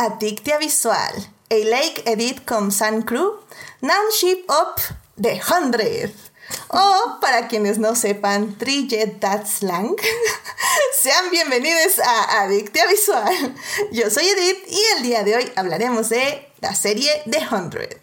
Adictia Visual, a Lake Edit con Sun Crew, Ship Up The Hundred. O, para quienes no sepan, Trijet That Slang. Sean bienvenidos a Adictia Visual. Yo soy Edith y el día de hoy hablaremos de la serie The Hundred.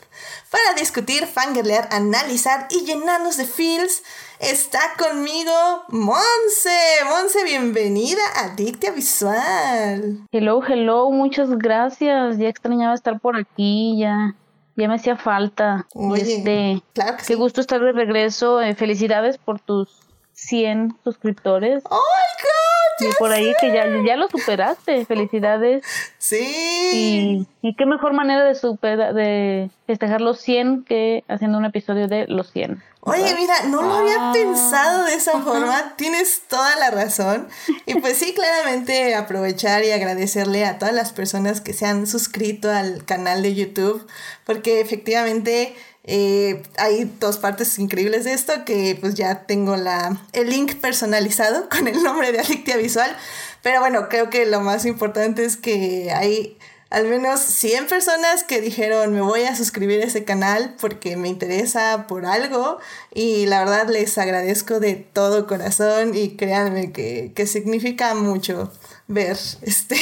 Para discutir, fangirlear, analizar y llenarnos de feels, está conmigo Monse. Monse, bienvenida a Dictia Visual. Hello, hello, muchas gracias. Ya extrañaba estar por aquí, ya. Ya me hacía falta. este, claro que Qué gusto estar de regreso. Eh, felicidades por tus 100 suscriptores. ¡Oh, my God! Y por ahí que ya, ya lo superaste. Felicidades. Sí. Y, qué mejor manera de, super, de festejar los 100 que haciendo un episodio de los 100. Oye, mira, no lo había ah. pensado de esa forma, tienes toda la razón. Y pues sí, claramente aprovechar y agradecerle a todas las personas que se han suscrito al canal de YouTube, porque efectivamente eh, hay dos partes increíbles de esto, que pues ya tengo la, el link personalizado con el nombre de Adictia Visual, pero bueno, creo que lo más importante es que hay al menos 100 personas que dijeron me voy a suscribir a ese canal porque me interesa por algo y la verdad les agradezco de todo corazón y créanme que, significa mucho ver este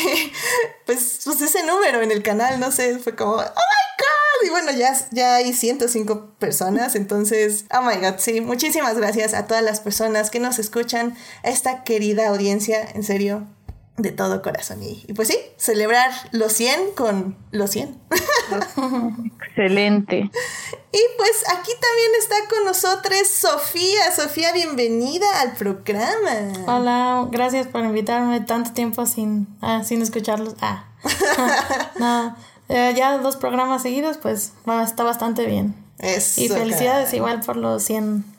pues, pues ese número en el canal, no sé, fue como oh my god y bueno ya, ya hay 105 personas entonces oh my god sí, muchísimas gracias a todas las personas que nos escuchan, a esta querida audiencia, en serio de todo corazón. Y, pues sí, celebrar los 100 con los 100. Excelente. Y pues aquí también está con nosotros Sofía. Sofía, bienvenida al programa. Hola, gracias por invitarme tanto tiempo sin, ah, sin escucharlos. Ah. no, eh, ya dos programas seguidos, pues está bastante bien. y felicidades igual por los 100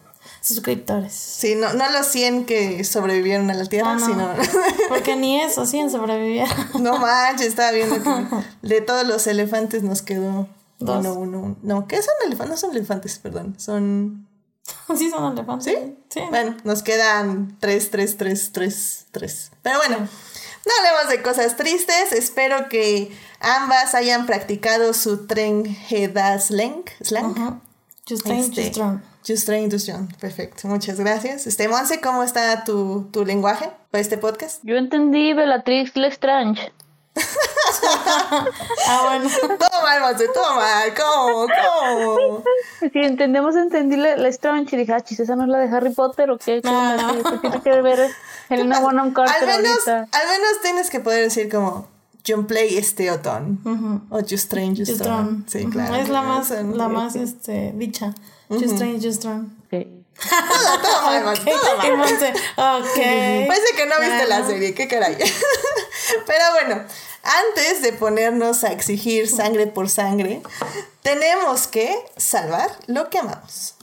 suscriptores. Sí, no, no los 100 que sobrevivieron a la Tierra, sino... Porque ni eso, 100 sobrevivieron. No manches, estaba viendo que de todos los elefantes nos quedó Dos. uno, uno. No, ¿qué son elefantes? No son elefantes, perdón, son... Sí, son elefantes. ¿Sí? Sí. Bueno, nos quedan tres, tres, tres, tres, tres. Pero bueno, no hablemos de cosas tristes. Espero que ambas hayan practicado su tren slang. slang. Train, just este, strong. Just train, just strong. Perfecto. Muchas gracias. Este, Monse, ¿cómo está tu, tu lenguaje para este podcast? Yo entendí Bellatrix Lestrange. ah, bueno. Todo mal, Monse, todo mal. ¿Cómo? ¿Cómo? Si entendemos, entendí Lestrange y dije, ah, chis, ¿esa no es la de Harry Potter o qué? ¿Qué, no, ¿Qué tiene que ver Helena Bonham Carter al menos, ahorita? Al menos tienes que poder decir como John Play este Otón. O Just Strange Just Sí, claro. Es la más, la más este, dicha. Just Strange Just Strong. Okay. todo, todo mal, todo mal. Okay. Parece que no viste la serie, qué caray. Pero bueno, antes de ponernos a exigir sangre por sangre, tenemos que salvar lo que amamos.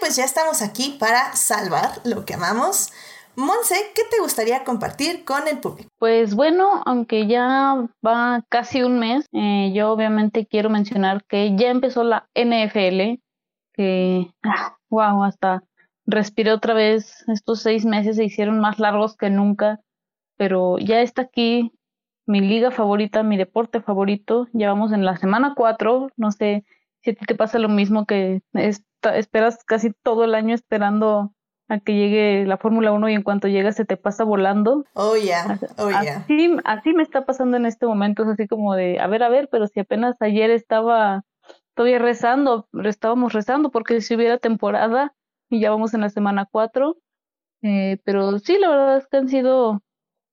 Pues ya estamos aquí para salvar lo que amamos. Monse, ¿qué te gustaría compartir con el público? Pues bueno, aunque ya va casi un mes, eh, yo obviamente quiero mencionar que ya empezó la NFL, que, wow, ah, hasta respiré otra vez, estos seis meses se hicieron más largos que nunca, pero ya está aquí mi liga favorita, mi deporte favorito, ya vamos en la semana cuatro, no sé si a ti te pasa lo mismo que es esperas casi todo el año esperando a que llegue la Fórmula 1 y en cuanto llega se te pasa volando. Oh, yeah. Oh, yeah. Así, así me está pasando en este momento. Es así como de, a ver, a ver, pero si apenas ayer estaba todavía rezando, estábamos rezando porque si hubiera temporada y ya vamos en la semana 4. Eh, pero sí, la verdad es que han sido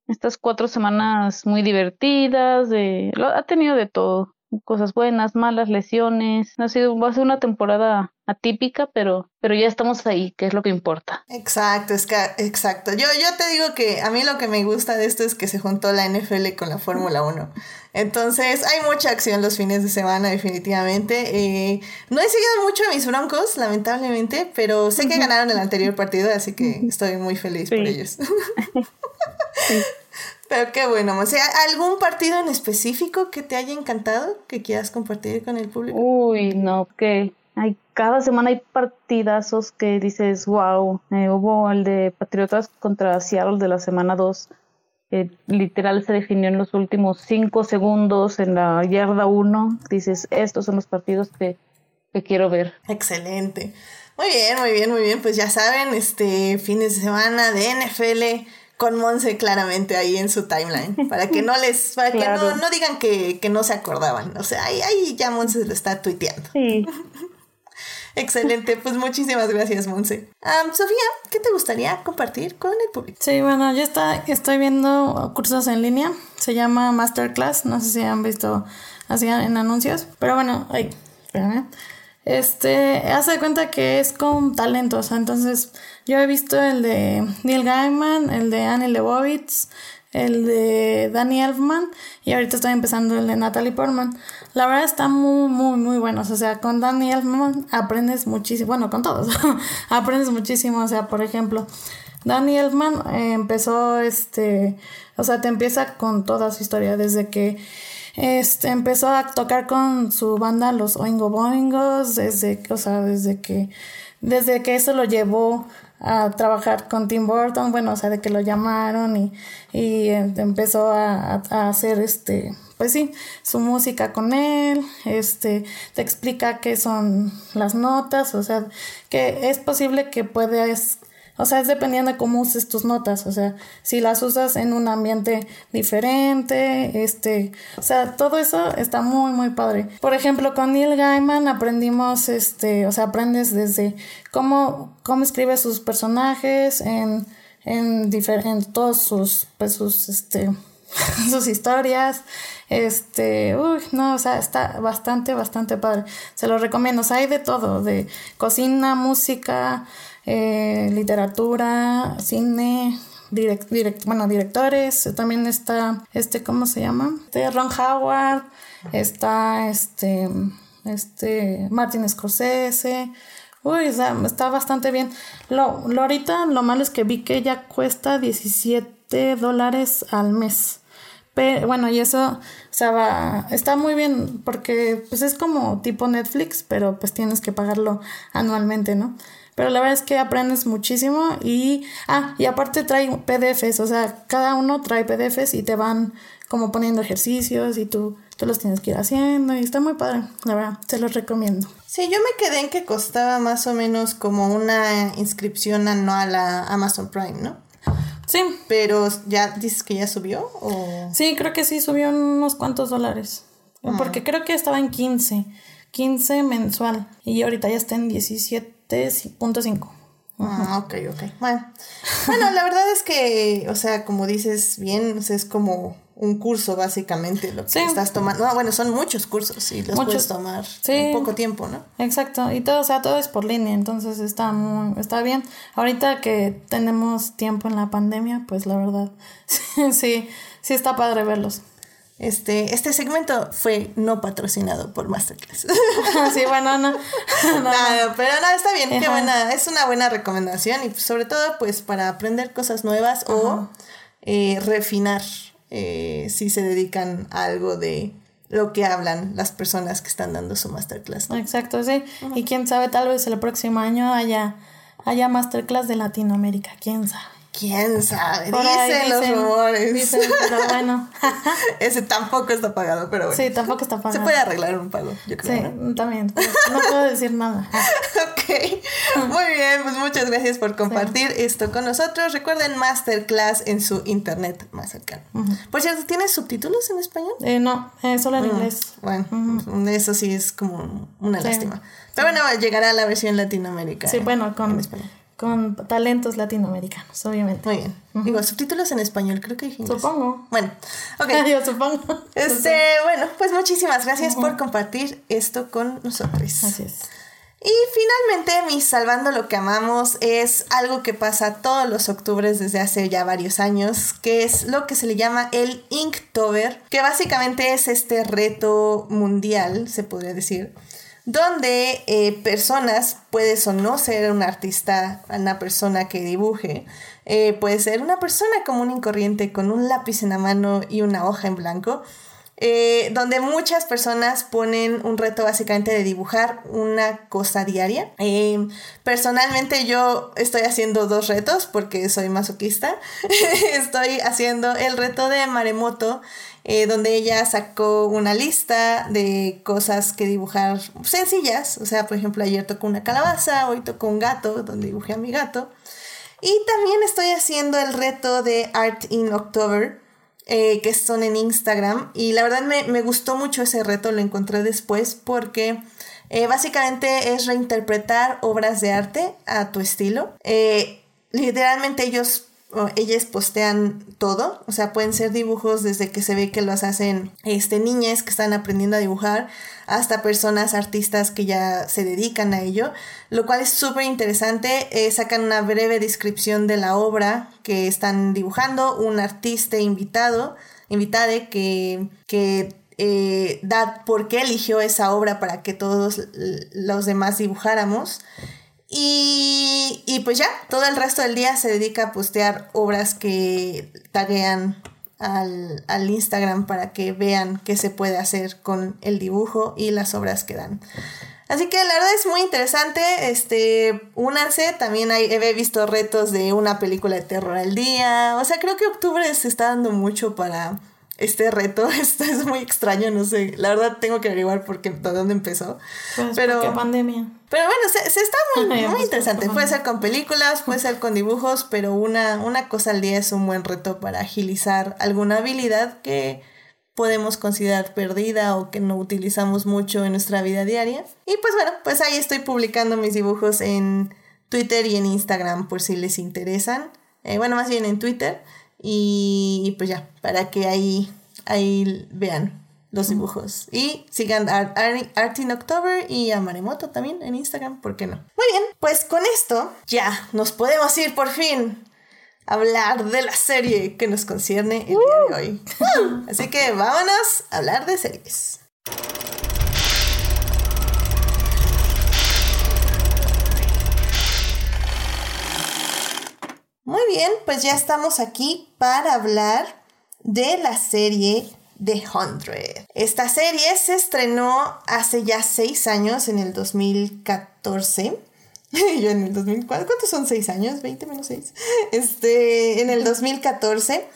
estas cuatro semanas muy divertidas, de, ha tenido de todo cosas buenas, malas, lesiones. Ha sido, va a ser una temporada atípica, pero, pero ya estamos ahí, que es lo que importa. Exacto, es que, exacto. Yo, yo te digo que a mí lo que me gusta de esto es que se juntó la NFL con la Fórmula 1. Entonces, hay mucha acción los fines de semana, definitivamente. Eh, no he seguido mucho a mis broncos, lamentablemente, pero sé que ganaron el anterior partido, así que estoy muy feliz por ellos. Pero qué bueno, o sea, ¿algún partido en específico que te haya encantado, que quieras compartir con el público? Uy, no, que hay, cada semana hay partidazos que dices, wow, eh, hubo el de Patriotas contra Seattle de la semana 2, literal se definió en los últimos cinco segundos en la yarda 1, dices, estos son los partidos que, que quiero ver. Excelente. Muy bien, muy bien, muy bien, pues ya saben, este fines de semana de NFL con Monse claramente ahí en su timeline, para que no les, para que no, no digan que, que, no se acordaban, o sea, ahí, ahí ya Monse lo está tuiteando. Sí. Excelente, pues muchísimas gracias, Monse. Sofía, ¿qué te gustaría compartir con el público? Sí, bueno, yo está, estoy viendo cursos en línea, se llama Masterclass, no sé si han visto así en anuncios, pero bueno, ay, espérame. Este, hace cuenta que es con talentos, entonces yo he visto el de Neil Gaiman, el de Annie Leibovitz, el de Danny Elfman y ahorita estoy empezando el de Natalie Portman. La verdad está muy, muy, muy buenos. O sea, con Danny Elfman aprendes muchísimo. Bueno, con todos. aprendes muchísimo. O sea, por ejemplo, Danny Elfman eh, empezó, este, o sea, te empieza con toda su historia desde que este, empezó a tocar con su banda Los Oingo Boingos, desde, o sea, desde que, desde que eso lo llevó a trabajar con Tim Burton, bueno, o sea, de que lo llamaron y, y eh, empezó a, a, hacer este, pues sí, su música con él, este, te explica qué son las notas, o sea, que es posible que puedas o sea, es dependiendo de cómo uses tus notas. O sea, si las usas en un ambiente diferente, este, o sea, todo eso está muy, muy padre. Por ejemplo, con Neil Gaiman aprendimos, este, o sea, aprendes desde cómo, cómo escribe sus personajes en, en, en todos sus, pues, sus, este, sus historias. Este, uy, no, o sea, está bastante, bastante padre. Se lo recomiendo. O sea, hay de todo, de cocina, música, eh, literatura, cine, bueno, directores, también está, este, ¿cómo se llama? De Ron Howard, está este, este, Martin Scorsese, uy, está bastante bien. Lo, lo ahorita, lo malo es que vi que ya cuesta 17 dólares al mes. Pero, bueno, y eso, o sea, está muy bien porque pues es como tipo Netflix, pero pues tienes que pagarlo anualmente, ¿no? Pero la verdad es que aprendes muchísimo y, ah, y aparte trae PDFs, o sea, cada uno trae PDFs y te van como poniendo ejercicios y tú, tú los tienes que ir haciendo y está muy padre, la verdad, se los recomiendo. Sí, yo me quedé en que costaba más o menos como una inscripción anual a Amazon Prime, ¿no? Sí. Pero ya dices que ya subió o... Sí, creo que sí, subió unos cuantos dólares. Porque creo que estaba en 15, 15 mensual y ahorita ya está en 17 5. Ah, ok, ok. Bueno. bueno, la verdad es que, o sea, como dices bien, es como un curso básicamente lo que estás tomando. bueno, son muchos cursos y los puedes tomar en poco tiempo, ¿no? Exacto, y todo, o sea, todo es por línea, entonces está muy, está bien. Ahorita que tenemos tiempo en la pandemia, pues la verdad, sí, sí está padre verlos. Este, este segmento fue no patrocinado por Masterclass. sí, bueno, no. pero no, está bien, qué buena, es una buena recomendación y sobre todo pues para aprender cosas nuevas o eh, refinar eh, si se dedican a algo de lo que hablan las personas que están dando su masterclass. Exacto, sí. Y quién sabe, tal vez el próximo año haya, haya masterclass de Latinoamérica, quién sabe. ¿Quién sabe? dicen, los rumores. Dicen, pero bueno. Ese tampoco está pagado, pero bueno. Sí, tampoco está pagado. Se puede arreglar un pago, yo creo. Sí, también. No puedo decir nada. ok. Muy bien, pues muchas gracias por compartir esto con nosotros. Recuerden Masterclass en su internet más cercano. Por cierto, ¿tienes subtítulos en español? Eh, no, eh, solo en inglés. Bueno, eso sí es como una lástima. Pero bueno, llegará la versión Latinoamérica. Sí, bueno, con español con talentos latinoamericanos, obviamente. Muy bien. Digo, subtítulos en español, creo que dijimos. Supongo. Bueno, ok. Yo supongo. Este, bueno, pues muchísimas gracias por compartir esto con nosotros. Así es. Y finalmente, mi Salvando lo que amamos es algo que pasa todos los octubres desde hace ya varios años, que es lo que se le llama el Inktober, que básicamente es este reto mundial, se podría decir, donde eh, personas, puedes o no ser un artista, una persona que dibuje, eh, puede ser una persona común y corriente con un lápiz en la mano y una hoja en blanco, eh, donde muchas personas ponen un reto básicamente de dibujar una cosa diaria. Personalmente yo estoy haciendo dos retos porque soy masoquista. estoy haciendo el reto de Maremoto, eh, donde ella sacó una lista de cosas que dibujar sencillas. O sea, por ejemplo, ayer tocó una calabaza, hoy tocó un gato, donde dibujé a mi gato. Y también estoy haciendo el reto de Art in October, eh, que son en Instagram. Y la verdad me, gustó mucho ese reto, lo encontré después porque eh, básicamente es reinterpretar obras de arte a tu estilo. Eh, literalmente ellos ellas postean todo, o sea, pueden ser dibujos desde que se ve que los hacen este, niñas que están aprendiendo a dibujar hasta personas artistas que ya se dedican a ello, lo cual es súper interesante. Eh, sacan una breve descripción de la obra que están dibujando, un artista invitado, invitade que, que eh, da por qué eligió esa obra para que todos los demás dibujáramos. Y, pues ya, todo el resto del día se dedica a postear obras que taguean al, al, Instagram para que vean qué se puede hacer con el dibujo y las obras que dan. Así que la verdad es muy interesante. Este, únanse. También he visto retos de una película de terror al día. O sea, creo que octubre se está dando mucho para este reto. Esto es muy extraño, no sé. La verdad tengo que averiguar por qué, de dónde empezó. Pues pero qué pandemia. Pero bueno, se, está muy, muy pues, interesante. Puede ser con películas, puede ser con dibujos, pero una, una cosa al día es un buen reto para agilizar alguna habilidad que podemos considerar perdida o que no utilizamos mucho en nuestra vida diaria. Y pues bueno, pues ahí estoy publicando mis dibujos en Twitter y en Instagram por si les interesan. Eh, bueno, más bien en Twitter. Y, pues ya, para que ahí, ahí vean los dibujos. Y sigan a Art, in October y a Maremoto también en Instagram, ¿por qué no? Muy bien, pues con esto ya nos podemos ir por fin a hablar de la serie que nos concierne el día de hoy. Así que vámonos a hablar de series. Muy bien, pues ya estamos aquí para hablar de la serie The Hundred. Esta serie se estrenó hace ya seis años, en el 2014. Yo en el 2004, ¿cuántos son seis años? 20 menos 6. Este, en el 2014.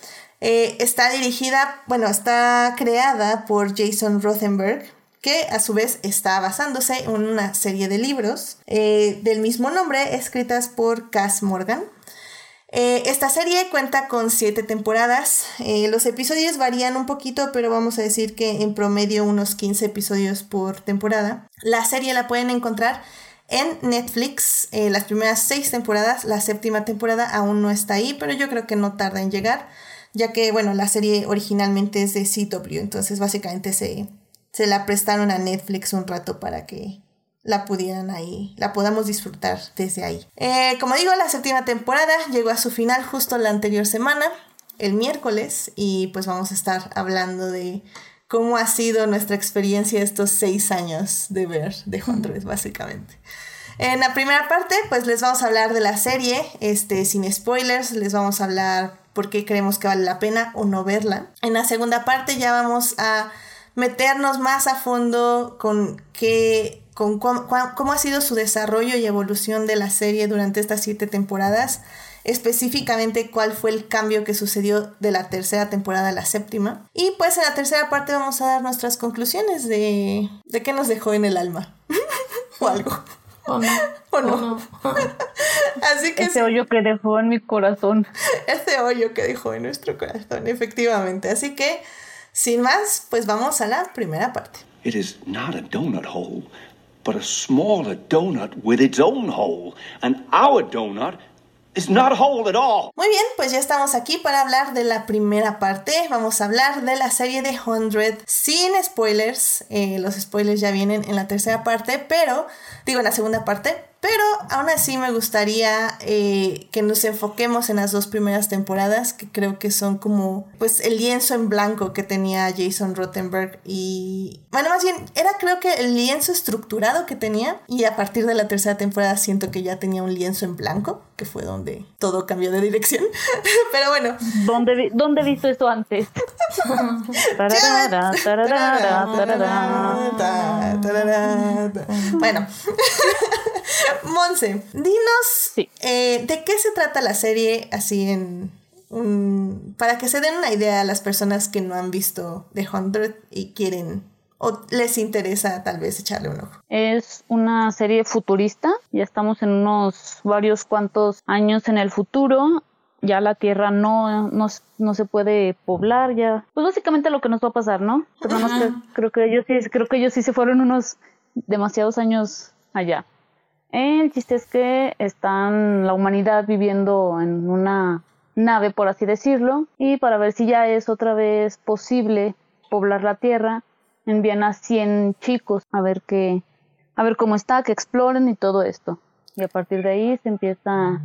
Eh, está dirigida, bueno, está creada por Jason Rothenberg, que a su vez está basándose en una serie de libros eh, del mismo nombre, escritas por Cass Morgan. Eh, esta serie cuenta con siete temporadas. Eh, los episodios varían un poquito, pero vamos a decir que en promedio unos 15 episodios por temporada. La serie la pueden encontrar en Netflix eh, las primeras seis temporadas. La séptima temporada aún no está ahí, pero yo creo que no tarda en llegar, ya que, bueno, la serie originalmente es de CW, entonces básicamente se, se la prestaron a Netflix un rato para que la pudieran ahí, la podamos disfrutar desde ahí. Eh, como digo, la séptima temporada llegó a su final justo la anterior semana, el miércoles, y pues vamos a estar hablando de cómo ha sido nuestra experiencia estos seis años de ver de Hundred, básicamente. En la primera parte, pues les vamos a hablar de la serie, este, sin spoilers, les vamos a hablar por qué creemos que vale la pena o no verla. En la segunda parte ya vamos a meternos más a fondo con qué con cómo, ha sido su desarrollo y evolución de la serie durante estas siete temporadas, específicamente cuál fue el cambio que sucedió de la tercera temporada a la séptima. Y pues en la tercera parte vamos a dar nuestras conclusiones de, de qué nos dejó en el alma o algo. O no. O no. Así que ese hoyo que dejó en mi corazón. Ese hoyo que dejó en nuestro corazón, efectivamente. Así que, sin más, pues vamos a la primera parte. It is not a donut hole but a smaller donut with its own hole. And our donut is not a hole at all. Muy bien, pues ya estamos aquí para hablar de la primera parte. Vamos a hablar de la serie de 100 sin spoilers. Eh, los spoilers ya vienen en la tercera parte, pero digo en la segunda parte. Pero aún así me gustaría eh, que nos enfoquemos en las dos primeras temporadas, que creo que son como pues el lienzo en blanco que tenía Jason Rottenberg y... Bueno, más bien, era creo que el lienzo estructurado que tenía y a partir de la tercera temporada siento que ya tenía un lienzo en blanco, que fue donde todo cambió de dirección. Pero bueno. ¿Dónde, ¿dónde he visto esto antes? bueno. Monse, dinos eh, de qué se trata la serie así en... para que se den una idea a las personas que no han visto The Hundred y quieren o les interesa tal vez echarle un ojo. Es una serie futurista, ya estamos en unos varios cuantos años en el futuro. Ya la Tierra no, no, se puede poblar, ya. Pues básicamente lo que nos va a pasar, ¿no? Pero no creo que ellos sí, creo que ellos sí se fueron unos demasiados años allá. El chiste es que están la humanidad viviendo en una nave, por así decirlo, y para ver si ya es otra vez posible poblar la Tierra, envían a 100 chicos a ver qué, a ver cómo está, que exploren y todo esto. Y a partir de ahí se empieza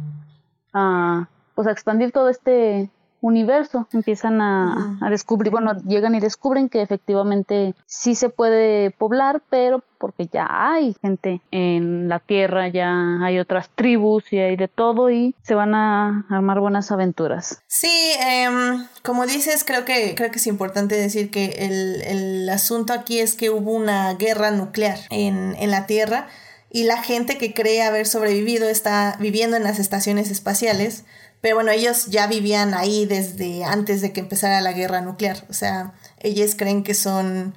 a, pues a expandir todo este universo, empiezan a, descubrir, bueno, llegan y descubren que efectivamente sí se puede poblar, pero porque ya hay gente en la tierra, ya hay otras tribus y hay de todo y se van a armar buenas aventuras. Sí, em, como dices, creo que, creo que es importante decir que el, el asunto aquí es que hubo una guerra nuclear en, en la tierra y la gente que cree haber sobrevivido está viviendo en las estaciones espaciales pero bueno, ellos ya vivían ahí desde antes de que empezara la guerra nuclear. O sea, ellos creen que son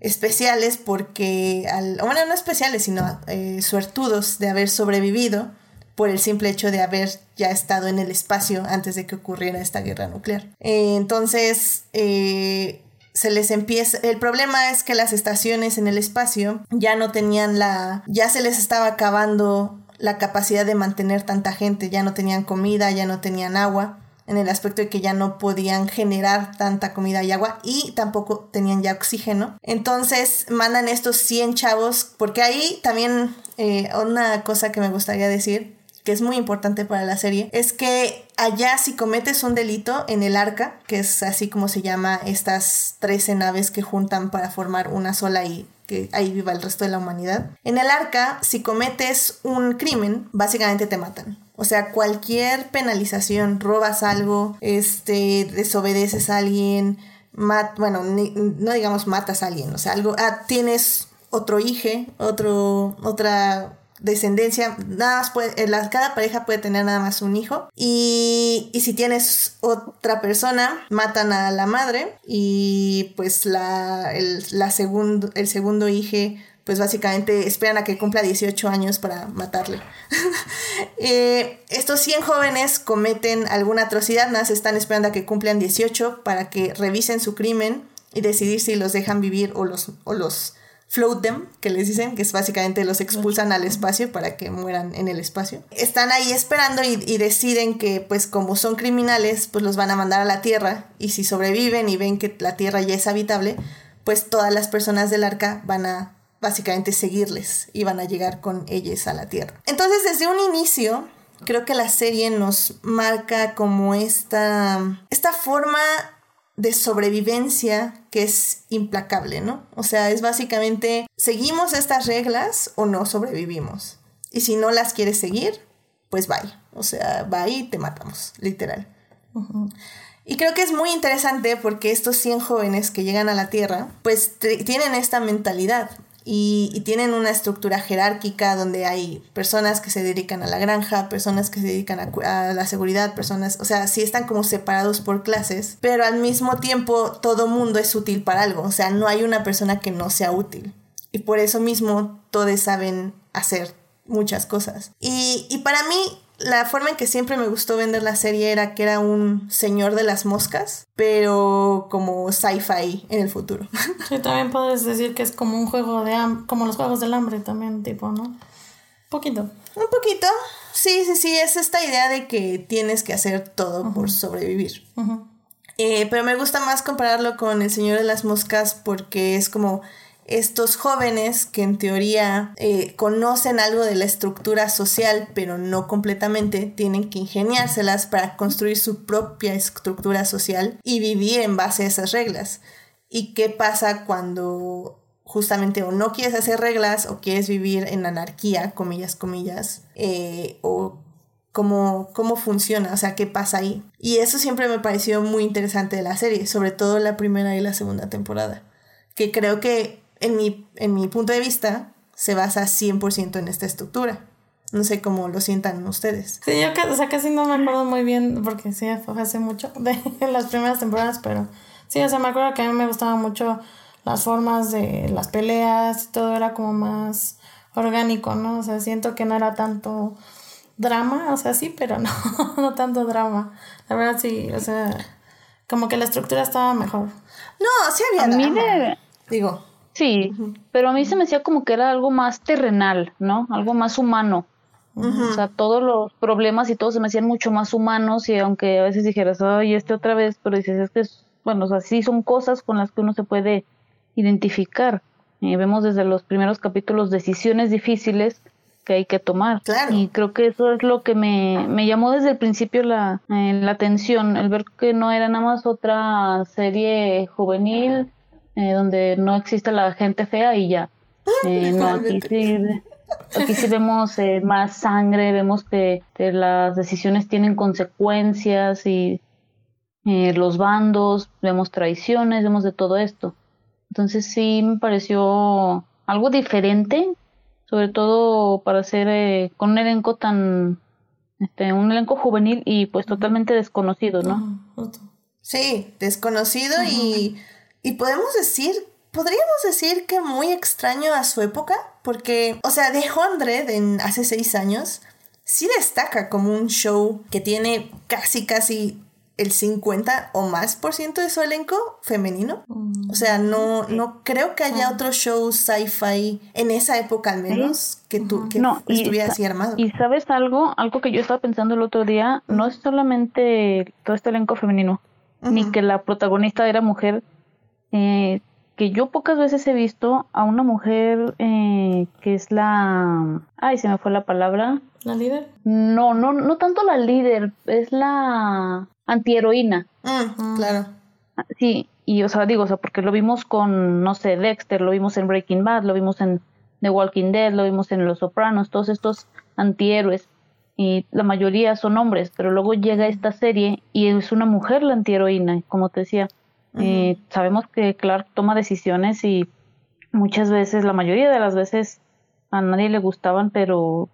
especiales porque, al, bueno, no especiales, sino eh, suertudos de haber sobrevivido por el simple hecho de haber ya estado en el espacio antes de que ocurriera esta guerra nuclear. Eh, entonces, eh, se les empieza, el problema es que las estaciones en el espacio ya no tenían la, ya se les estaba acabando la capacidad de mantener tanta gente, ya no tenían comida, ya no tenían agua, en el aspecto de que ya no podían generar tanta comida y agua y tampoco tenían ya oxígeno. Entonces mandan estos 100 chavos, porque ahí también eh, una cosa que me gustaría decir, que es muy importante para la serie, es que allá si cometes un delito en el arca, que es así como se llama estas 13 naves que juntan para formar una sola y que ahí viva el resto de la humanidad. En el arca, si cometes un crimen, básicamente te matan. O sea, cualquier penalización, robas algo, este, desobedeces a alguien, bueno, no digamos matas a alguien, o sea, algo, ah, tienes otro hijo, otro, otra descendencia, nada más puede, eh, cada pareja puede tener nada más un hijo y, y, si tienes otra persona, matan a la madre y pues la, el, la segundo, el segundo hijo pues básicamente esperan a que cumpla 18 años para matarle. Eh, estos 100 jóvenes cometen alguna atrocidad, nada más están esperando a que cumplan 18 para que revisen su crimen y decidir si los dejan vivir o los, o los float them, que les dicen, que es básicamente los expulsan al espacio para que mueran en el espacio. Están ahí esperando y, deciden que pues como son criminales, pues los van a mandar a la Tierra y si sobreviven y ven que la Tierra ya es habitable, pues todas las personas del arca van a básicamente seguirles y van a llegar con ellos a la Tierra. Entonces desde un inicio creo que la serie nos marca como esta, esta forma de sobrevivencia que es implacable, ¿no? O sea, es básicamente, ¿seguimos estas reglas o no sobrevivimos? Y si no las quieres seguir, pues bye. O sea, bye y te matamos, literal. Y creo que es muy interesante porque estos 100 jóvenes que llegan a la Tierra, pues tienen esta mentalidad y, tienen una estructura jerárquica donde hay personas que se dedican a la granja, personas que se dedican a, la seguridad, personas, o sea, sí están como separados por clases, pero al mismo tiempo todo mundo es útil para algo, o sea, no hay una persona que no sea útil. Y por eso mismo todos saben hacer muchas cosas. Y, y para mí la forma en que siempre me gustó vender la serie era que era un señor de las moscas, pero como sci-fi en el futuro. Sí, también puedes decir que es como un juego de como los juegos del hambre también, tipo, ¿no? Un poquito. Un poquito. Sí, sí, sí, es esta idea de que tienes que hacer todo por sobrevivir. Eh, pero me gusta más compararlo con El Señor de las Moscas porque es como estos jóvenes que en teoría eh, conocen algo de la estructura social, pero no completamente, tienen que ingeniárselas para construir su propia estructura social y vivir en base a esas reglas. ¿Y qué pasa cuando justamente o no quieres hacer reglas o quieres vivir en anarquía, comillas, comillas, eh, o cómo, cómo funciona, o sea, qué pasa ahí. Y eso siempre me pareció muy interesante de la serie, sobre todo la primera y la segunda temporada, que creo que en mi, en mi punto de vista se basa 100% en esta estructura. No sé cómo lo sientan ustedes. Sí, yo o sea, casi no me acuerdo muy bien, porque sí, fue hace mucho de las primeras temporadas, pero sí, o sea, me acuerdo que a mí me gustaban mucho las formas de las peleas, todo era como más orgánico, ¿no? O sea, siento que no era tanto drama, o sea, sí, pero no, no tanto drama. La verdad sí, o sea, como que la estructura estaba mejor. No, sí había drama. Digo. Sí, pero a mí se me decía como que era algo más terrenal, ¿no? Algo más humano. O sea, todos los problemas y todo se me hacían mucho más humanos y aunque a veces dijeras, ay, este otra vez, pero dices, es que, bueno, o sea, sí son cosas con las que uno se puede identificar. Eh, vemos desde los primeros capítulos decisiones difíciles que hay que tomar. Y creo que eso es lo que me, me llamó desde el principio la, eh, la atención, el ver que no era nada más otra serie juvenil eh, donde no existe la gente fea y ya. Eh, no, aquí sí, aquí sí vemos más sangre, vemos que, las decisiones tienen consecuencias y los bandos, vemos traiciones, vemos de todo esto. Entonces sí me pareció algo diferente sobre todo para ser eh, con un elenco tan, este, un elenco juvenil y pues totalmente desconocido, ¿no? Sí, desconocido y, y podemos decir, podríamos decir que muy extraño a su época, porque, o sea, de Hundred en hace seis años, sí destaca como un show que tiene casi, casi el 50 o más por ciento de su elenco femenino. O sea, no, no creo que haya otro show sci-fi en esa época al menos que, tú, que estuviera así armado. Y sabes algo, algo que yo estaba pensando el otro día, no es solamente todo este elenco femenino, ni que la protagonista era mujer, eh, que yo pocas veces he visto a una mujer eh, que es la... Ay, se me fue la palabra. ¿La líder? No, no, no tanto la líder, es la antiheroína. Mm, claro. Sí, y o sea, digo, o sea, porque lo vimos con, no sé, Dexter, lo vimos en Breaking Bad, lo vimos en The Walking Dead, lo vimos en Los Sopranos, todos estos antihéroes. Y la mayoría son hombres, pero luego llega esta serie y es una mujer la antiheroína, como te decía. Eh, sabemos que Clark toma decisiones y muchas veces, la mayoría de las veces, a nadie le gustaban, pero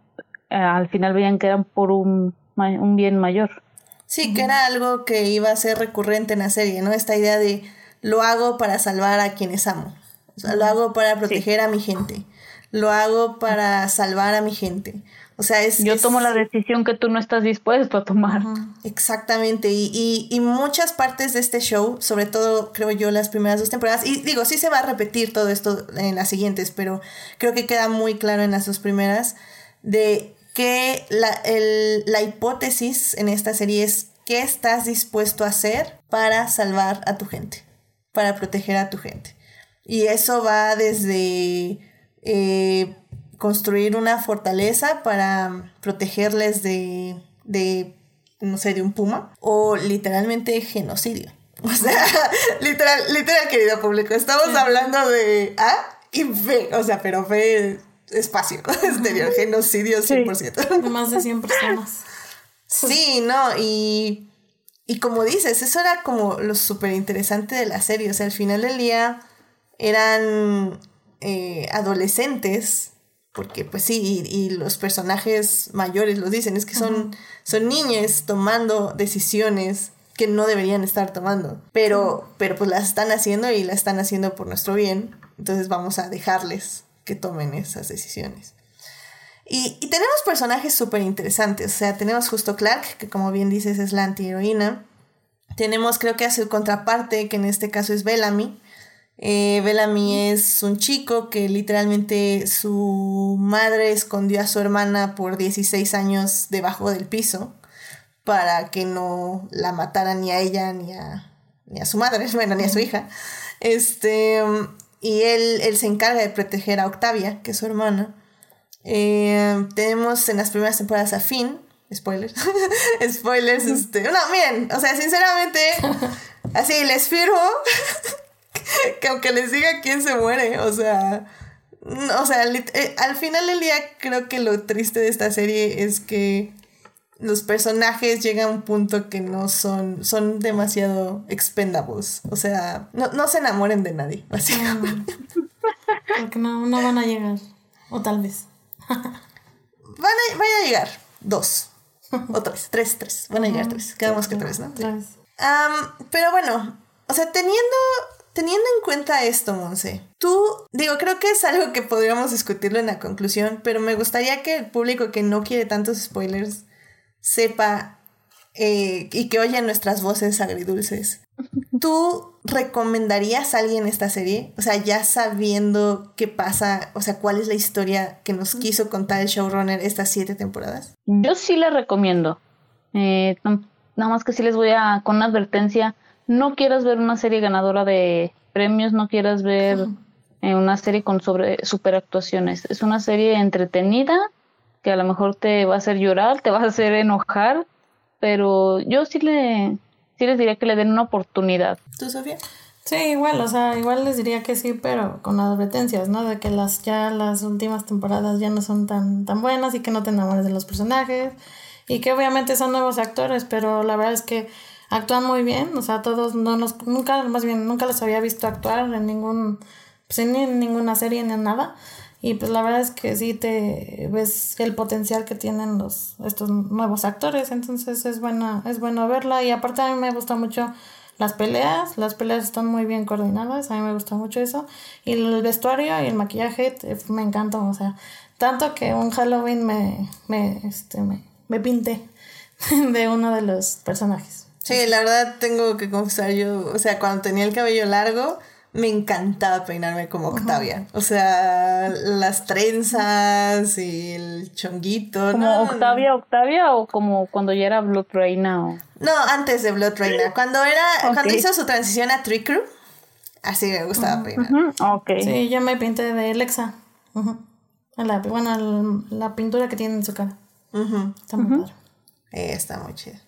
eh, al final veían que eran por un, un bien mayor. Sí, que era algo que iba a ser recurrente en la serie, ¿no? Esta idea de lo hago para salvar a quienes amo. O sea, lo hago para proteger a mi gente. Lo hago para salvar a mi gente. O sea, es... Yo tomo la decisión que tú no estás dispuesto a tomar. Exactamente. Y, y, y, muchas partes de este show, sobre todo creo yo las primeras dos temporadas, y digo, sí se va a repetir todo esto en las siguientes, pero creo que queda muy claro en las dos primeras, de que la, el, la hipótesis en esta serie es qué estás dispuesto a hacer para salvar a tu gente, para proteger a tu gente. Y eso va desde eh, construir una fortaleza para protegerles de, de, no sé, de un puma, o literalmente genocidio. O sea, literal, literal, querido público, estamos hablando de A y B, o sea, pero B espacio exterior, genocidio 100%. Más de 100 personas. Sí, no, y, y como dices, eso era como lo súper interesante de la serie. O sea, al final del día eran eh, adolescentes, porque pues sí, y, los personajes mayores lo dicen, es que son, son niños tomando decisiones que no deberían estar tomando, pero, pero pues las están haciendo y las están haciendo por nuestro bien, entonces vamos a dejarles que tomen esas decisiones. Y, tenemos personajes súper interesantes, o sea, tenemos justo Clark, que como bien dices es la antiheroína. Tenemos creo que a su contraparte, que en este caso es Bellamy. Eh, Bellamy es un chico que literalmente su madre escondió a su hermana por 16 años debajo del piso para que no la mataran ni a ella ni a, ni a su madre, bueno, ni a su hija. Este, y él, él se encarga de proteger a Octavia, que es su hermana. Eh, tenemos en las primeras temporadas a Finn, spoilers, spoilers, este, no, miren, o sea, sinceramente, así les firmo que aunque les diga quién se muere, o sea, o sea, eh, al final del día creo que lo triste de esta serie es que los personajes llegan a un punto que no son, son demasiado expendables. O sea, no, se enamoren de nadie, básicamente. Porque no, no van a llegar. O tal vez. van, a, van a llegar dos. O tres, tres, tres. Van a llegar tres. Quedamos que tres, ¿no? pero bueno, o sea, teniendo Teniendo en cuenta esto, Monse, tú, digo, creo que es algo que podríamos discutirlo en la conclusión, pero me gustaría que el público que no quiere tantos spoilers sepa eh, y que oye nuestras voces agridulces. ¿Tú recomendarías a alguien esta serie? O sea, ya sabiendo qué pasa, o sea, cuál es la historia que nos quiso contar el showrunner estas siete temporadas. Yo sí la recomiendo. Eh, nada más que sí les voy a, con una advertencia, no quieras ver una serie ganadora de premios, no quieras ver eh, una serie con sobre superactuaciones. Es una serie entretenida que a lo mejor te va a hacer llorar, te va a hacer enojar, pero yo sí le sí les diría que le den una oportunidad. ¿Tú, Sofía? Sí, igual, o sea, igual les diría que sí, pero con advertencias, ¿no? De que las ya las últimas temporadas ya no son tan tan buenas y que no te enamores de los personajes y que obviamente son nuevos actores, pero la verdad es que actúan muy bien, o sea, todos no nos, nunca, más bien, nunca los había visto actuar en ningún, pues en ninguna serie ni en nada. Y pues la verdad es que sí te ves el potencial que tienen los, estos nuevos actores, entonces es buena, es bueno verla. Y aparte a mí me gusta mucho las peleas, las peleas están muy bien coordinadas, a mí me gusta mucho eso. Y el vestuario y el maquillaje me encantan, o sea, tanto que un Halloween me, me, este, me, me pinté de uno de los personajes. Sí, la verdad tengo que confesar yo, o sea, cuando tenía el cabello largo, me encantaba peinarme como Octavia. O sea, las trenzas y el chonguito. ¿Como Octavia, Octavia o como cuando ya era Blood Reina? O... No, antes de Blood Reina. Cuando era, cuando hizo su transición a Trick Crew, así me gustaba peinar. Sí, yo me pinté de Alexa. la, bueno, la pintura que tiene en su cara. Está muy padre. Eh, está muy chido.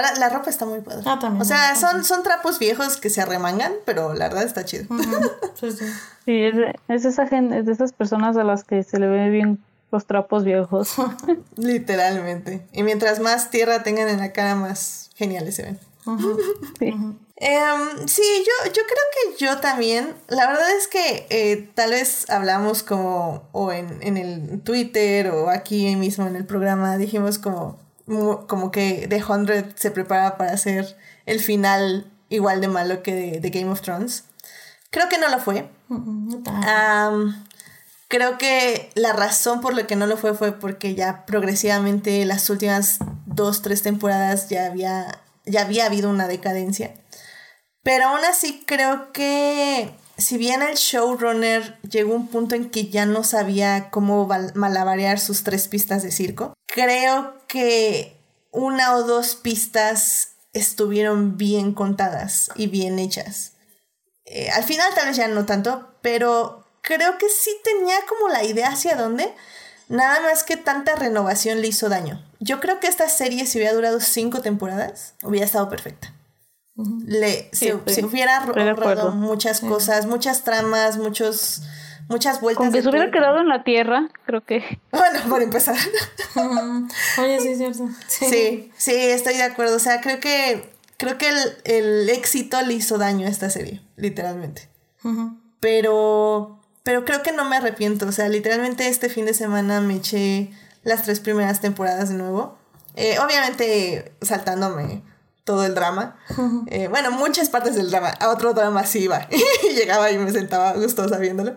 La, ropa está muy padre. Ah, también. O sea, son, son trapos viejos que se arremangan, pero la verdad está chido. Sí, sí. sí es, de, es, esa gente, es de esas personas a las que se le ve bien los trapos viejos. Literalmente. Y mientras más tierra tengan en la cara, más geniales se ven. Sí. Em, sí, yo, yo creo que yo también. La verdad es que eh, tal vez hablamos como, o en, en el Twitter o aquí mismo en el programa, dijimos como como que The Hundred se prepara para hacer el final igual de malo que de, Game of Thrones. Creo que no lo fue. creo que la razón por la que no lo fue fue porque ya progresivamente las últimas dos, tres temporadas ya había, ya había habido una decadencia. Pero aún así creo que si bien el showrunner llegó a un punto en que ya no sabía cómo malabarear sus tres pistas de circo, creo que una o dos pistas estuvieron bien contadas y bien hechas. Eh, al final tal vez ya no tanto, pero creo que sí tenía como la idea hacia dónde. Nada más que tanta renovación le hizo daño. Yo creo que esta serie, si hubiera durado cinco temporadas, hubiera estado perfecta le, se, hubiera roto muchas cosas, muchas tramas, muchos, muchas vueltas. Con que se hubiera quedado en la tierra, creo que. Bueno, por empezar. Oye, sí, es cierto. Sí. sí. estoy de acuerdo. O sea, creo que, creo que el, éxito le hizo daño a esta serie, literalmente. Pero, pero creo que no me arrepiento. O sea, literalmente este fin de semana me eché las tres primeras temporadas de nuevo. Eh, obviamente saltándome todo el drama. Eh, bueno, muchas partes del drama. A otro drama sí iba. y llegaba y me sentaba gustosa viéndolo.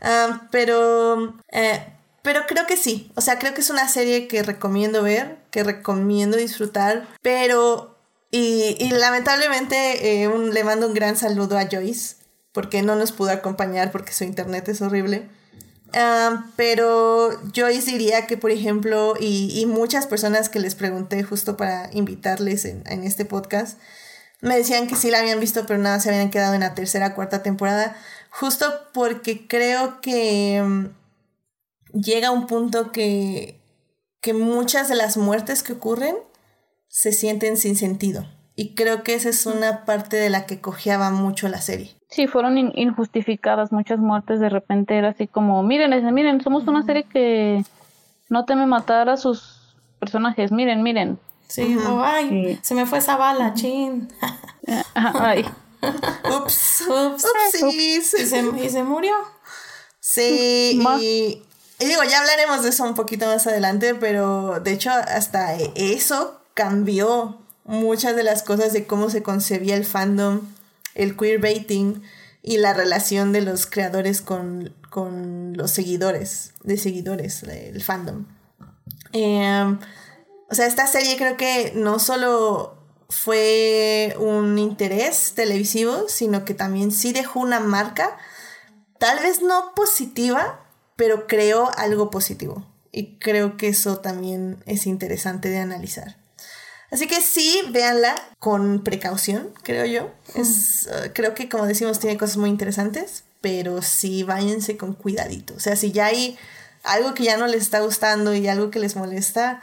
Ah, pero, eh, pero creo que sí. O sea, creo que es una serie que recomiendo ver, que recomiendo disfrutar. Pero, y, y lamentablemente, eh, le mando un gran saludo a Joyce, porque no nos pudo acompañar porque su internet es horrible. Pero yo diría que, por ejemplo, y, muchas personas que les pregunté justo para invitarles en, este podcast, me decían que sí la habían visto, pero nada, se habían quedado en la tercera, cuarta temporada. justo porque creo que mm, llega un punto que, que muchas de las muertes que ocurren se sienten sin sentido. Y creo que esa es una parte de la que cojeaba mucho la serie. Sí, fueron injustificadas muchas muertes. De repente era así como, miren, miren, somos una serie que no teme matar a sus personajes. Miren, miren. Sí, ay, se me fue esa bala, chin. ay. Ups. Ups. ¿Y se, murió. Sí, y, y digo, ya hablaremos de eso un poquito más adelante, pero de hecho hasta eso cambió muchas de las cosas de cómo se concebía el fandom, el queerbaiting y la relación de los creadores con, los seguidores, de seguidores, el fandom. Em, o sea, esta serie creo que no solo fue un interés televisivo, sino que también sí dejó una marca, tal vez no positiva, pero creó algo positivo. Y creo que eso también es interesante de analizar. Así que sí, véanla con precaución, creo yo. Es, uh, creo que, como decimos, tiene cosas muy interesantes, pero sí váyanse con cuidadito. O sea, si ya hay algo que ya no les está gustando y algo que les molesta,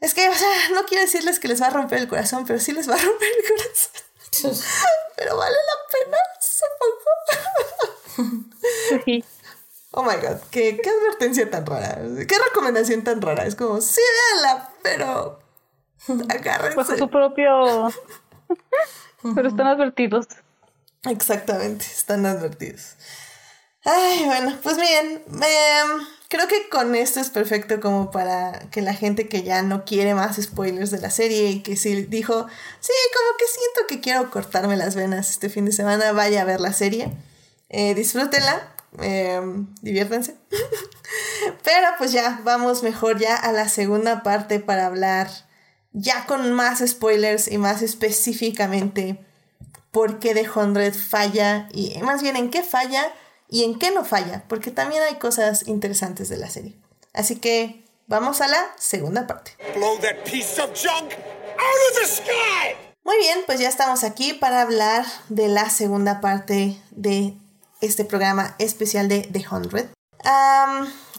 es que, o sea, no quiero decirles que les va a romper el corazón, pero sí les va a romper el corazón. pero vale la pena, supongo. Oh my god, ¿Qué, qué advertencia tan rara, qué recomendación tan rara. Es como, sí, véanla, pero Agárrense. Bajo su propio. Pero están advertidos. Exactamente, están advertidos. Ay, bueno, pues bien, em, creo que con esto es perfecto como para que la gente que ya no quiere más spoilers de la serie y que sí dijo, sí, como que siento que quiero cortarme las venas este fin de semana, vaya a ver la serie. Eh, disfrútenla, em, diviértanse. Pero pues ya, vamos mejor ya a la segunda parte para hablar ya con más spoilers y más específicamente por qué The Hundred falla y más bien en qué falla y en qué no falla, porque también hay cosas interesantes de la serie. Así que vamos a la segunda parte. Muy bien, pues ya estamos aquí para hablar de la segunda parte de este programa especial de The Hundred.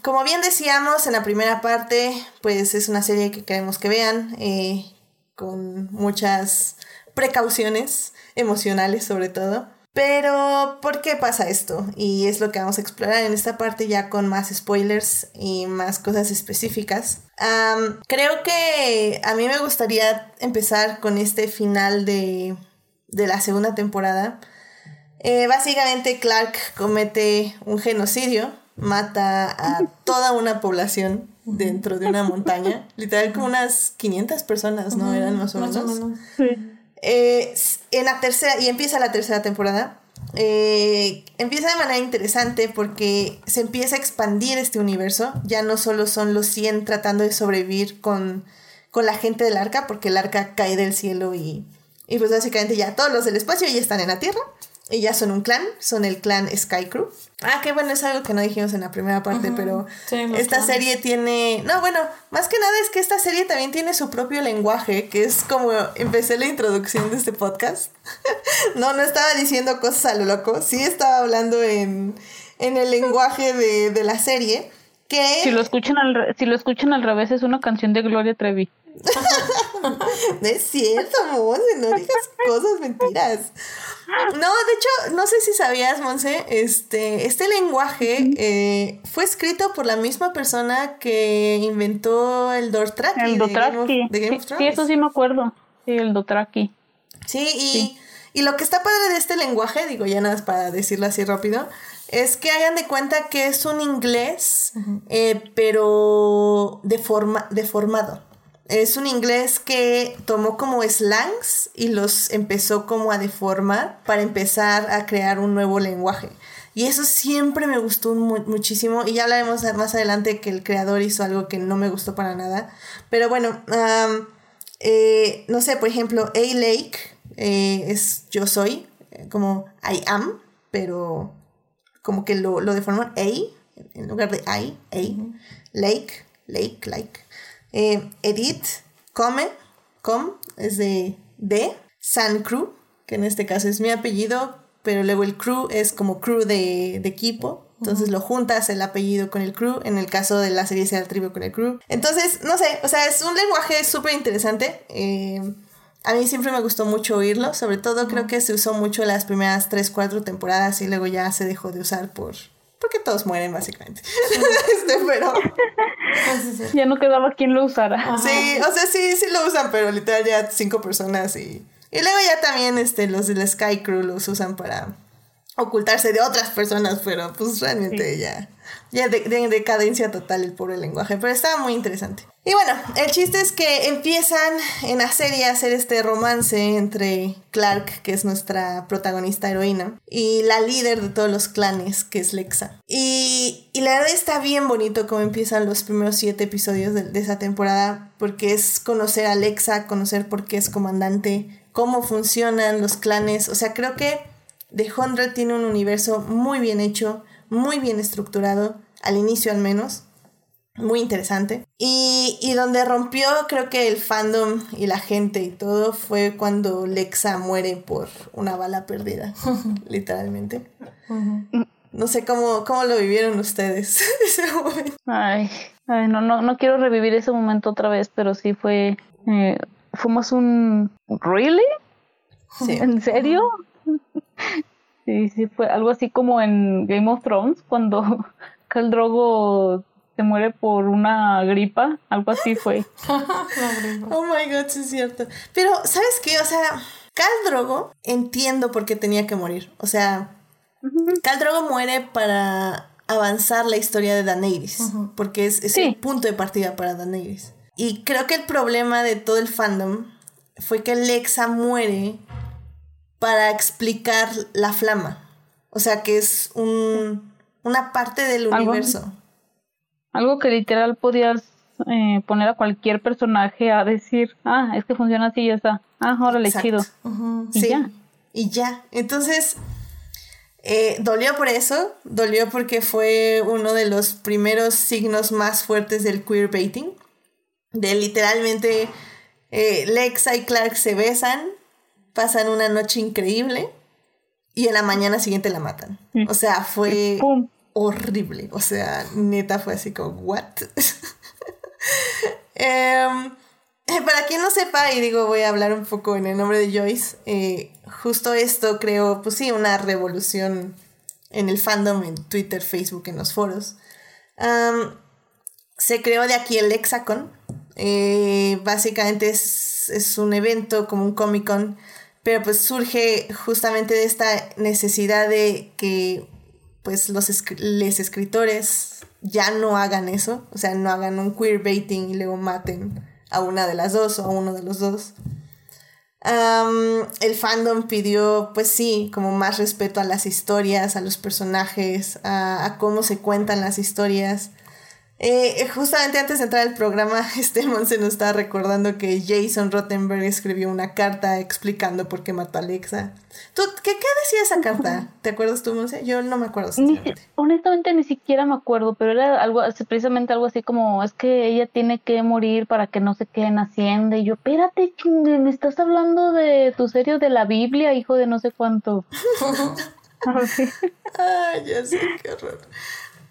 Como bien decíamos en la primera parte, pues es una serie que queremos que vean eh, con muchas precauciones emocionales sobre todo. Pero, ¿por qué pasa esto? Y es lo que vamos a explorar en esta parte ya con más spoilers y más cosas específicas. creo que a mí me gustaría empezar con este final de, la segunda temporada. Eh, básicamente Clark comete un genocidio mata a toda una población dentro de una montaña, literal como unas 500 personas, ¿no? Eran más o menos. Eh, en la tercera, y empieza la tercera temporada. Eh, empieza de manera interesante porque se empieza a expandir este universo. Ya no solo son los 100 tratando de sobrevivir con, con la gente del arca, porque el arca cae del cielo y, y pues básicamente ya todos los del espacio ya están en la Tierra. Y ya son un clan, son el clan Skycrew. Ah, qué bueno, es algo que no dijimos en la primera parte, pero esta serie tiene... No, bueno, más que nada es que esta serie también tiene su propio lenguaje, que es como empecé la introducción de este podcast. no, no estaba diciendo cosas a lo loco, sí estaba hablando en, en el lenguaje de, de la serie. Que... Si lo, escuchan al, si lo escuchan al revés es una canción de Gloria Trevi. no es cierto, Monse, no digas cosas mentiras. No, de hecho, no sé si sabías, Monse, este, este lenguaje eh, fue escrito por la misma persona que inventó el Dothraki. El Dothraki. Sí, eso sí me acuerdo. Sí, el Dothraki. Sí, y, y lo que está padre de este lenguaje, digo ya nada más para decirlo así rápido, es que hagan de cuenta que es un inglés, eh, pero deformado. Es un inglés que tomó como slangs y los empezó como a deformar para empezar a crear un nuevo lenguaje. Y eso siempre me gustó muchísimo. Y ya hablaremos más adelante que el creador hizo algo que no me gustó para nada. Pero bueno, eh, no sé, por ejemplo, A Lake eh, es yo soy, como I am, pero como que lo, lo deforman A en lugar de I, A. Lake, lake, like. Eh, Edith Come, Com, es de D. San Cru, que en este caso es mi apellido, pero luego el crew es como crew de, de equipo. Entonces lo juntas el apellido con el crew. En el caso de la serie sea el tribu con el crew. Entonces, no sé, o sea, es un lenguaje súper interesante. Eh, a mí siempre me gustó mucho oírlo. Sobre todo creo que se usó mucho las primeras 3, 4 temporadas y luego ya se dejó de usar por... Porque todos mueren, básicamente. este, pero... ya no quedaba quien lo usara. Sí, o sea, sí, sí lo usan, pero literal ya cinco personas y... Y luego ya también este, los del Sky Crew los usan para ocultarse de otras personas, pero pues realmente ya, ya de, decadencia total el pobre lenguaje, pero estaba muy interesante. Y bueno, el chiste es que empiezan en la serie a hacer este romance entre Clark, que es nuestra protagonista heroína, y la líder de todos los clanes, que es Lexa. Y, y la verdad está bien bonito como empiezan los primeros siete episodios de, de esa temporada, porque es conocer a Lexa, conocer por qué es comandante, cómo funcionan los clanes, o sea, creo que The Hundred tiene un universo muy bien hecho, muy bien estructurado, al inicio al menos, muy interesante. Y, y, donde rompió creo que el fandom y la gente y todo fue cuando Lexa muere por una bala perdida, literalmente. No sé cómo, cómo lo vivieron ustedes ese momento. Ay, ay no, no, no quiero revivir ese momento otra vez, pero sí fue... Eh, fuimos un... ¿Really? Sí. ¿En serio? Sí, sí, fue algo así como en Game of Thrones, cuando Khal Drogo se muere por una gripa, algo así fue. oh my god, sí es cierto. Pero, ¿sabes qué? O sea, Khal Drogo entiendo por qué tenía que morir. O sea, Khal Drogo muere para avanzar la historia de Daenerys, porque es, es el punto de partida para Daenerys. Y creo que el problema de todo el fandom fue que Lexa muere para explicar la flama. O sea, que es un, una parte del universo. Algo que literal podías eh, poner a cualquier personaje a decir, ah, es que funciona así y ya está. Ah, ahora le chido. y ya. Y ya. Entonces, eh, dolió por eso, dolió porque fue uno de los primeros signos más fuertes del queerbaiting. De literalmente eh, Lexa y Clark se besan pasan una noche increíble y en la mañana siguiente la matan. Mm. O sea, fue horrible. O sea, neta fue así como, ¿what? Em, para quien no sepa, y digo, voy a hablar un poco en el nombre de Joyce, eh, justo esto creo, pues sí, una revolución en el fandom, en Twitter, Facebook, en los foros. se creó de aquí el Lexacon. Eh, básicamente es, es, un evento como un Comic Con pero pues surge justamente de esta necesidad de que pues los escritores ya no hagan eso, o sea, no hagan un queerbaiting y luego maten a una de las dos o a uno de los dos. el fandom pidió, pues sí, como más respeto a las historias, a los personajes, a cómo se cuentan las historias. Eh, justamente antes de entrar al programa, este se nos estaba recordando que Jason Rottenberg escribió una carta explicando por qué mató a Alexa. ¿Tú, qué, qué decía esa carta? ¿Te acuerdas tú, Monse? Yo no me acuerdo. honestamente ni siquiera me acuerdo, pero era algo, precisamente algo así como, es que ella tiene que morir para que no se quede en Hacienda. Y yo, espérate, me estás hablando de tu serio de la Biblia, hijo de no sé cuánto. Ay, ya sé, qué horror.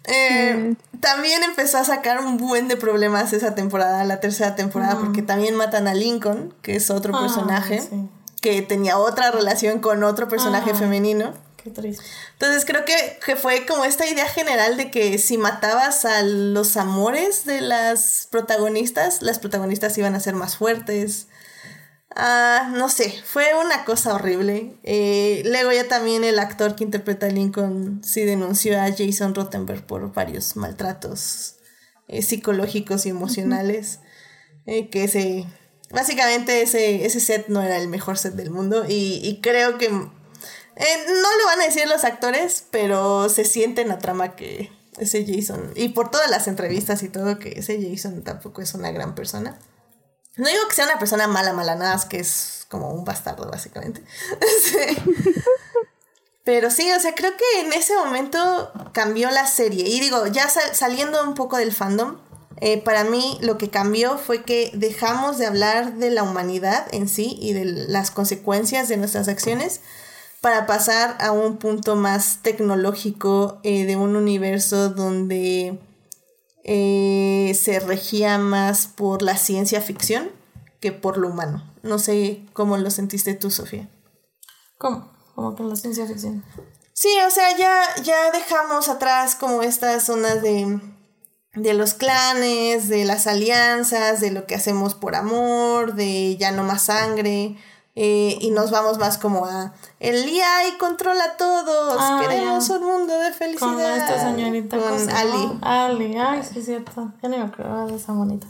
Eh, también empezó a sacar un buen de problemas esa temporada, la tercera temporada, porque también matan a Lincoln, que es otro personaje, que tenía otra relación con otro personaje femenino. Qué triste. Entonces creo que, que, fue como esta idea general de que si matabas a los amores de las protagonistas, las protagonistas iban a ser más fuertes. Ah, no sé, fue una cosa horrible. Eh, luego ya también el actor que interpreta a Lincoln sí denunció a Jason Rottenberg por varios maltratos eh, psicológicos y emocionales. Eh, que ese, básicamente ese, ese set no era el mejor set del mundo y, y creo que... no lo van a decir los actores, pero se siente en la trama que ese Jason, y por todas las entrevistas y todo, que ese Jason tampoco es una gran persona. No digo que sea una persona mala, mala, nada, es que es como un bastardo, básicamente. Pero sí, o sea, creo que en ese momento cambió la serie. Y digo, ya saliendo un poco del fandom, eh, para mí lo que cambió fue que dejamos de hablar de la humanidad en sí y de las consecuencias de nuestras acciones para pasar a un punto más tecnológico eh, de un universo donde eh, se regía más por la ciencia ficción que por lo humano. No sé cómo lo sentiste tú, Sofía. ¿Cómo? ¿Cómo con la ciencia ficción? Sí, o sea, ya, ya dejamos atrás como estas zonas de, de los clanes, de las alianzas, de lo que hacemos por amor, de ya no más sangre. Eh, y nos vamos más como a el y controla a todos, ah, queremos un mundo de felicidad. Con esta señorita. Con Ali. Ali, ay, sí es cierto. Ya me acuerdo de esa bonita.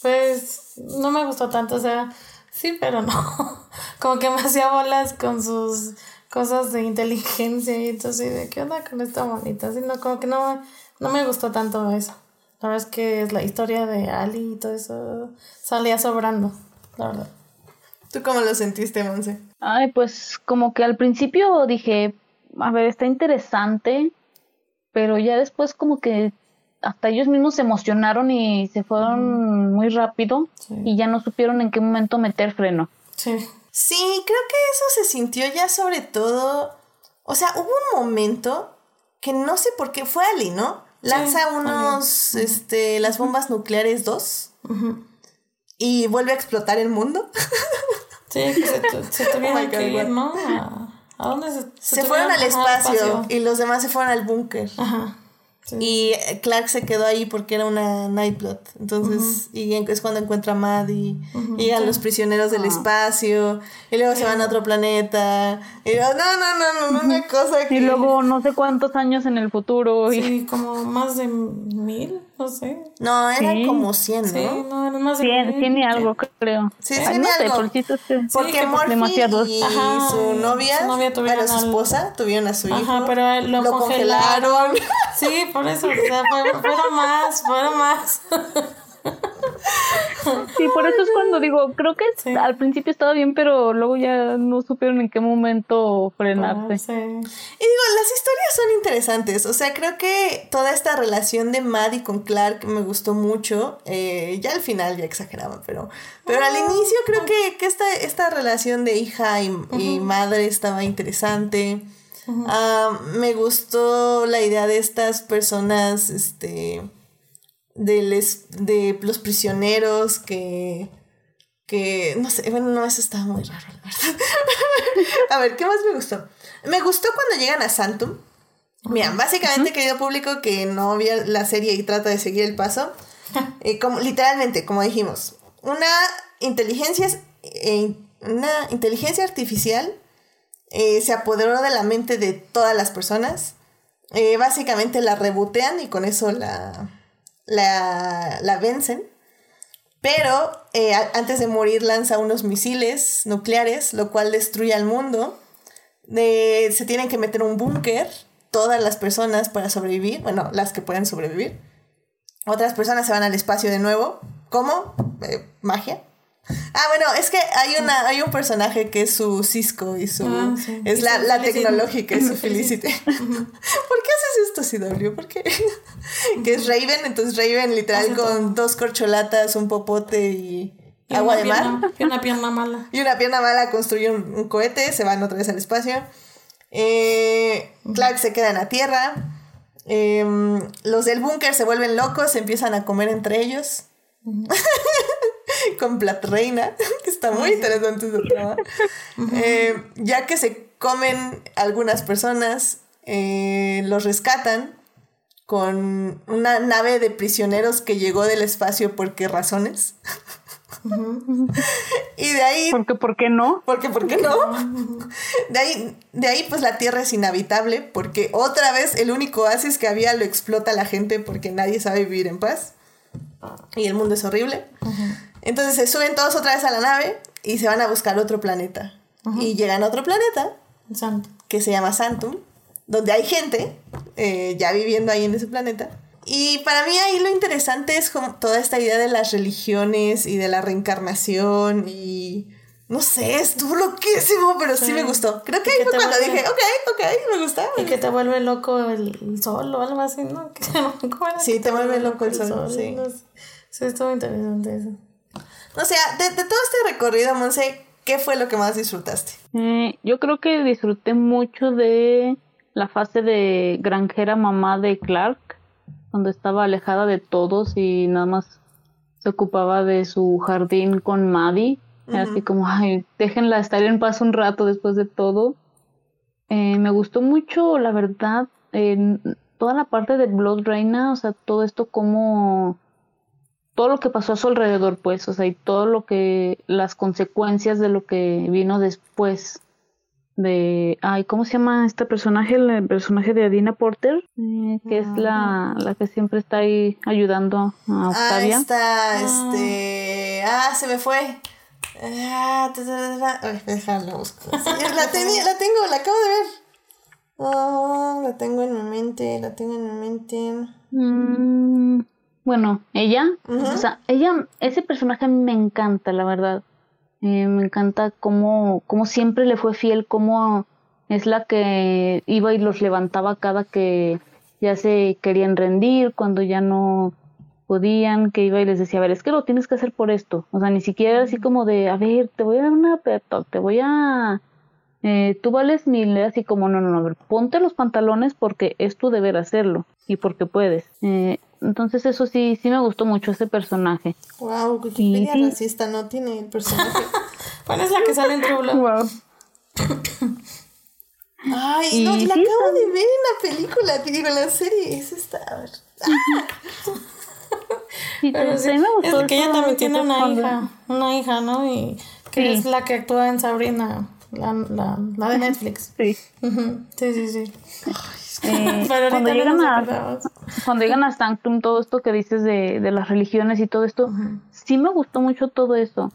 Pues no me gustó tanto, o sea, sí, pero no. como que me hacía bolas con sus cosas de inteligencia y entonces de qué onda con esta bonita, así no, como que no, no me gustó tanto eso. La verdad es que la historia de Ali y todo eso salía sobrando, la verdad. ¿Tú cómo lo sentiste, Monse? Ay, pues como que al principio dije, a ver, está interesante, pero ya después como que hasta ellos mismos se emocionaron y se fueron muy rápido y ya no supieron en qué momento meter freno. Sí. Sí, creo que eso se sintió ya sobre todo. O sea, hubo un momento que no sé por qué fue Ali, ¿no? Lanza unos, este, las bombas nucleares 2 y vuelve a explotar el mundo. Sí, que se, se tuvieron que ir, ¿no? ¿A, dónde se, se, se fueron al espacio, y los demás se fueron al búnker. Ajá. Y Clark se quedó ahí porque era una Nightblood. Entonces, y es cuando encuentra a Maddie. y llegan los prisioneros del ah. espacio. Y luego se van a otro planeta. Y no, no, no, no, una cosa que. Y luego no sé cuántos años en el futuro. Sí, como más de mil, no sé. No, eran como cien, ¿no? Sí, no, eran más de mil. Tiene algo, creo. Sí, tiene algo. porque y su novia, su novia tuvieron su esposa, tuvieron a su hijo. Ajá, pero lo, congelaron. sí, por eso, o sea, fueron más, fueron más. Sí, por eso es cuando digo, creo que al principio estaba bien, pero luego ya no supieron en qué momento frenarse. Y digo, las historias son interesantes, o sea, creo que toda esta relación de Maddie con Clark me gustó mucho, eh, ya al final ya exageraba, pero, pero al ah, inicio creo que, que esta, esta relación de hija y, y madre estaba interesante. Ah, me gustó la idea de estas personas, este, de, les, de los prisioneros que, que, no sé, bueno, no, eso estaba muy raro, la verdad. a ver, ¿qué más me gustó? Me gustó cuando llegan a Santum. Mira, básicamente, querido público que no vio la serie y trata de seguir el paso, eh, como, literalmente, como dijimos, una inteligencia, eh, una inteligencia artificial eh, se apoderó de la mente de todas las personas. Básicamente la rebotean y con eso la, la, vencen. Pero eh, antes de morir lanza unos misiles nucleares, lo cual destruye al mundo. se tienen que meter un búnker todas las personas para sobrevivir. Bueno, las que pueden sobrevivir. Otras personas se van al espacio de nuevo. ¿Cómo? magia. Ah, bueno, es que hay una, hay un personaje que es su Cisco y su ah, es la, la tecnológica, es su Felicity. ¿Por qué haces esto, CW? ¿Por qué? que es Raven, entonces Raven literal con dos corcholatas, un popote y, agua de mar. Y una pierna mala. y una pierna mala construye un, cohete, se van otra vez al espacio. Eh, Clark se queda en la Tierra. Em, los del búnker se vuelven locos, se empiezan a comer entre ellos. con Plat Reina, que está muy interesante ese tema. Eh, ya que se comen algunas personas, eh, los rescatan con una nave de prisioneros que llegó del espacio por qué razones. y de ahí. Porque, ¿por qué no? Porque, ¿por qué no? De ahí, de ahí, pues la tierra es inhabitable. Porque otra vez el único oasis que había lo explota la gente porque nadie sabe vivir en paz. Y el mundo es horrible. Entonces se suben todos otra vez a la nave y se van a buscar otro planeta. Y llegan a otro planeta que se llama Santum, donde hay gente eh, ya viviendo ahí en ese planeta. Y para mí ahí lo interesante es como toda esta idea de las religiones y de la reencarnación y no sé, estuvo loquísimo, pero sí, me gustó. Creo que ahí fue cuando dije, ok, ok, me gusta. Y que te vuelve loco el, sol o algo así, ¿no? sí, te vuelve loco el sol, sí. sí, estuvo interesante eso. O sea, de, todo este recorrido, Monse, ¿qué fue lo que más disfrutaste? Eh, yo creo que disfruté mucho de la fase de granjera mamá de Clark, cuando estaba alejada de todos y nada más se ocupaba de su jardín con Maddie. Así como, ay, déjenla estar en paz un rato después de todo. Eh, me gustó mucho, la verdad, toda la parte de Blood Reina, o sea, todo esto como todo lo que pasó a su alrededor, pues, o sea, y todo lo que, las consecuencias de lo que vino después de, ay, ¿cómo se llama este personaje? El personaje de Adina Porter, eh, que es la, la que siempre está ahí ayudando a ah, Octavia. Ah, está, este, ah, se me fue. Ah, dejarlo busco. la, tenía, la tengo, la acabo de ver. Oh, la tengo en mi mente, la tengo en mi mente. Mm, bueno, ella, o sea, ella, ese personaje a mí me encanta, la verdad. Eh, me encanta cómo, cómo siempre le fue fiel, cómo es la que iba y los levantaba cada que ya se querían rendir, cuando ya no podían, que iba y les decía, a ver, es que lo tienes que hacer por esto. O sea, ni siquiera así como de, a ver, te voy a dar una pep te voy a... Eh, tú vales mil, así como, no, no, no, a ver, ponte los pantalones porque es tu deber hacerlo y porque puedes. Eh, entonces eso sí, sí me gustó mucho ese personaje. Wow, Wikipedia sí. racista no tiene el personaje. ¿Cuál es la que sale en True Wow. Ay, no, la acabo de ver en la película, digo, en la serie. Es esta, a ver. Pero sí, me gustó es que ella también tiene una hija, una hija, ¿no? Y que es la que actúa en Sabrina, la, la, la de Netflix. Sí. Sí, sí, sí. Eh, cuando, llegan a, cuando llegan a Sanctum, todo esto que dices de, de las religiones y todo esto, sí me gustó mucho todo eso.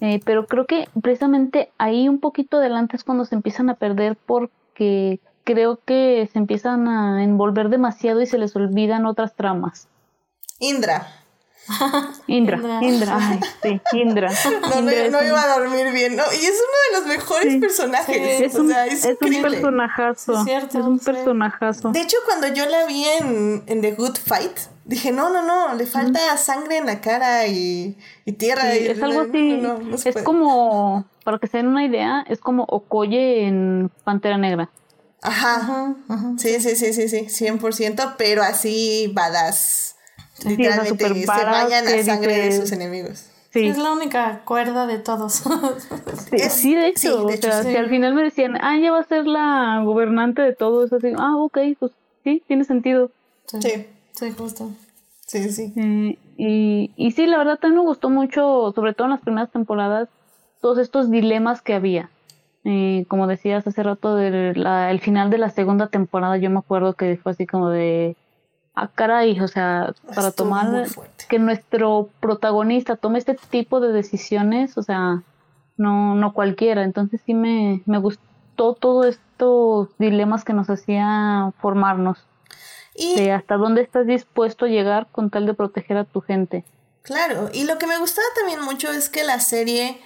Eh, pero creo que precisamente ahí un poquito adelante es cuando se empiezan a perder porque creo que se empiezan a envolver demasiado y se les olvidan otras tramas. Indra. Indra, Indra, sí, Indra. No, no, iba a dormir bien, ¿no? Y es uno de los mejores personajes. es, un, es, un personajazo. Es, un personajazo. De hecho, cuando yo la vi en, en, The Good Fight, dije, no, no, no, le falta sangre en la cara y, y tierra. es algo así. es como, para que se den una idea, es como Okoye en Pantera Negra. Ajá. Sí, sí, sí, sí, sí, 100%, pero así badass. Literalmente se vayan a sangre de sus enemigos. Es la única cuerda de todos. sí, de hecho, o sea, si al final me decían, ah, ella va a ser la gobernante de todo eso, así, ah, ok, pues sí, tiene sentido. Sí, sí, justo. Sí, sí. Eh, y, y sí, la verdad también me gustó mucho, sobre todo en las primeras temporadas, todos estos dilemas que había. Eh, como decías hace rato, del el final de la segunda temporada, yo me acuerdo que fue así como de ah, caray, o sea, para tomar que nuestro protagonista tome este tipo de decisiones, o sea, no, no cualquiera. Entonces sí me, me gustó todos estos dilemas que nos hacía formarnos. Y de hasta dónde estás dispuesto a llegar con tal de proteger a tu gente. Claro, y lo que me gustaba también mucho es que la serie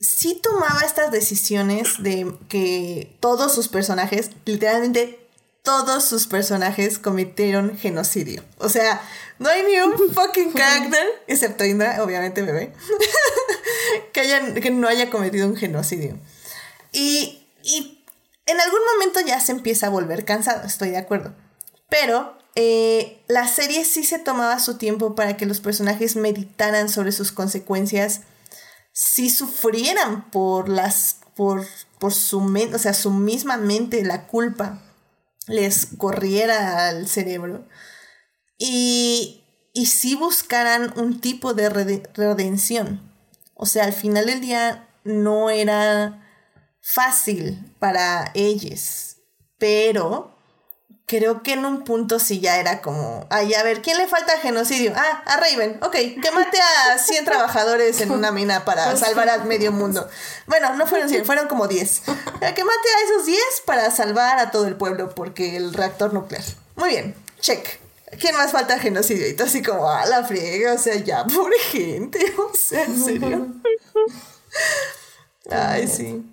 sí tomaba estas decisiones de que todos sus personajes, literalmente todos sus personajes cometieron genocidio. O sea, no hay ni un fucking character, excepto Indra, obviamente bebé, que, haya, que no haya cometido un genocidio. Y, y, en algún momento ya se empieza a volver cansado, estoy de acuerdo. Pero eh, la serie sí se tomaba su tiempo para que los personajes meditaran sobre sus consecuencias, si sufrieran por las por, por su mente, o sea, su misma mente, la culpa les corriera al cerebro y, y si buscaran un tipo de redención. O sea, al final del día no era fácil para ellos, pero creo que en un punto sí ya era como, ay, a ver, ¿quién le falta genocidio? Ah, a Raven, ok, que mate a 100 trabajadores en una mina para pues salvar al medio mundo. Bueno, no fueron 100, fueron como 10. Que mate a esos 10 para salvar a todo el pueblo porque el reactor nuclear. Muy bien, check. ¿Quién más falta genocidio? Y todo así como, a la friega, o sea, ya, pobre gente, o sea, en serio. Ay, sí.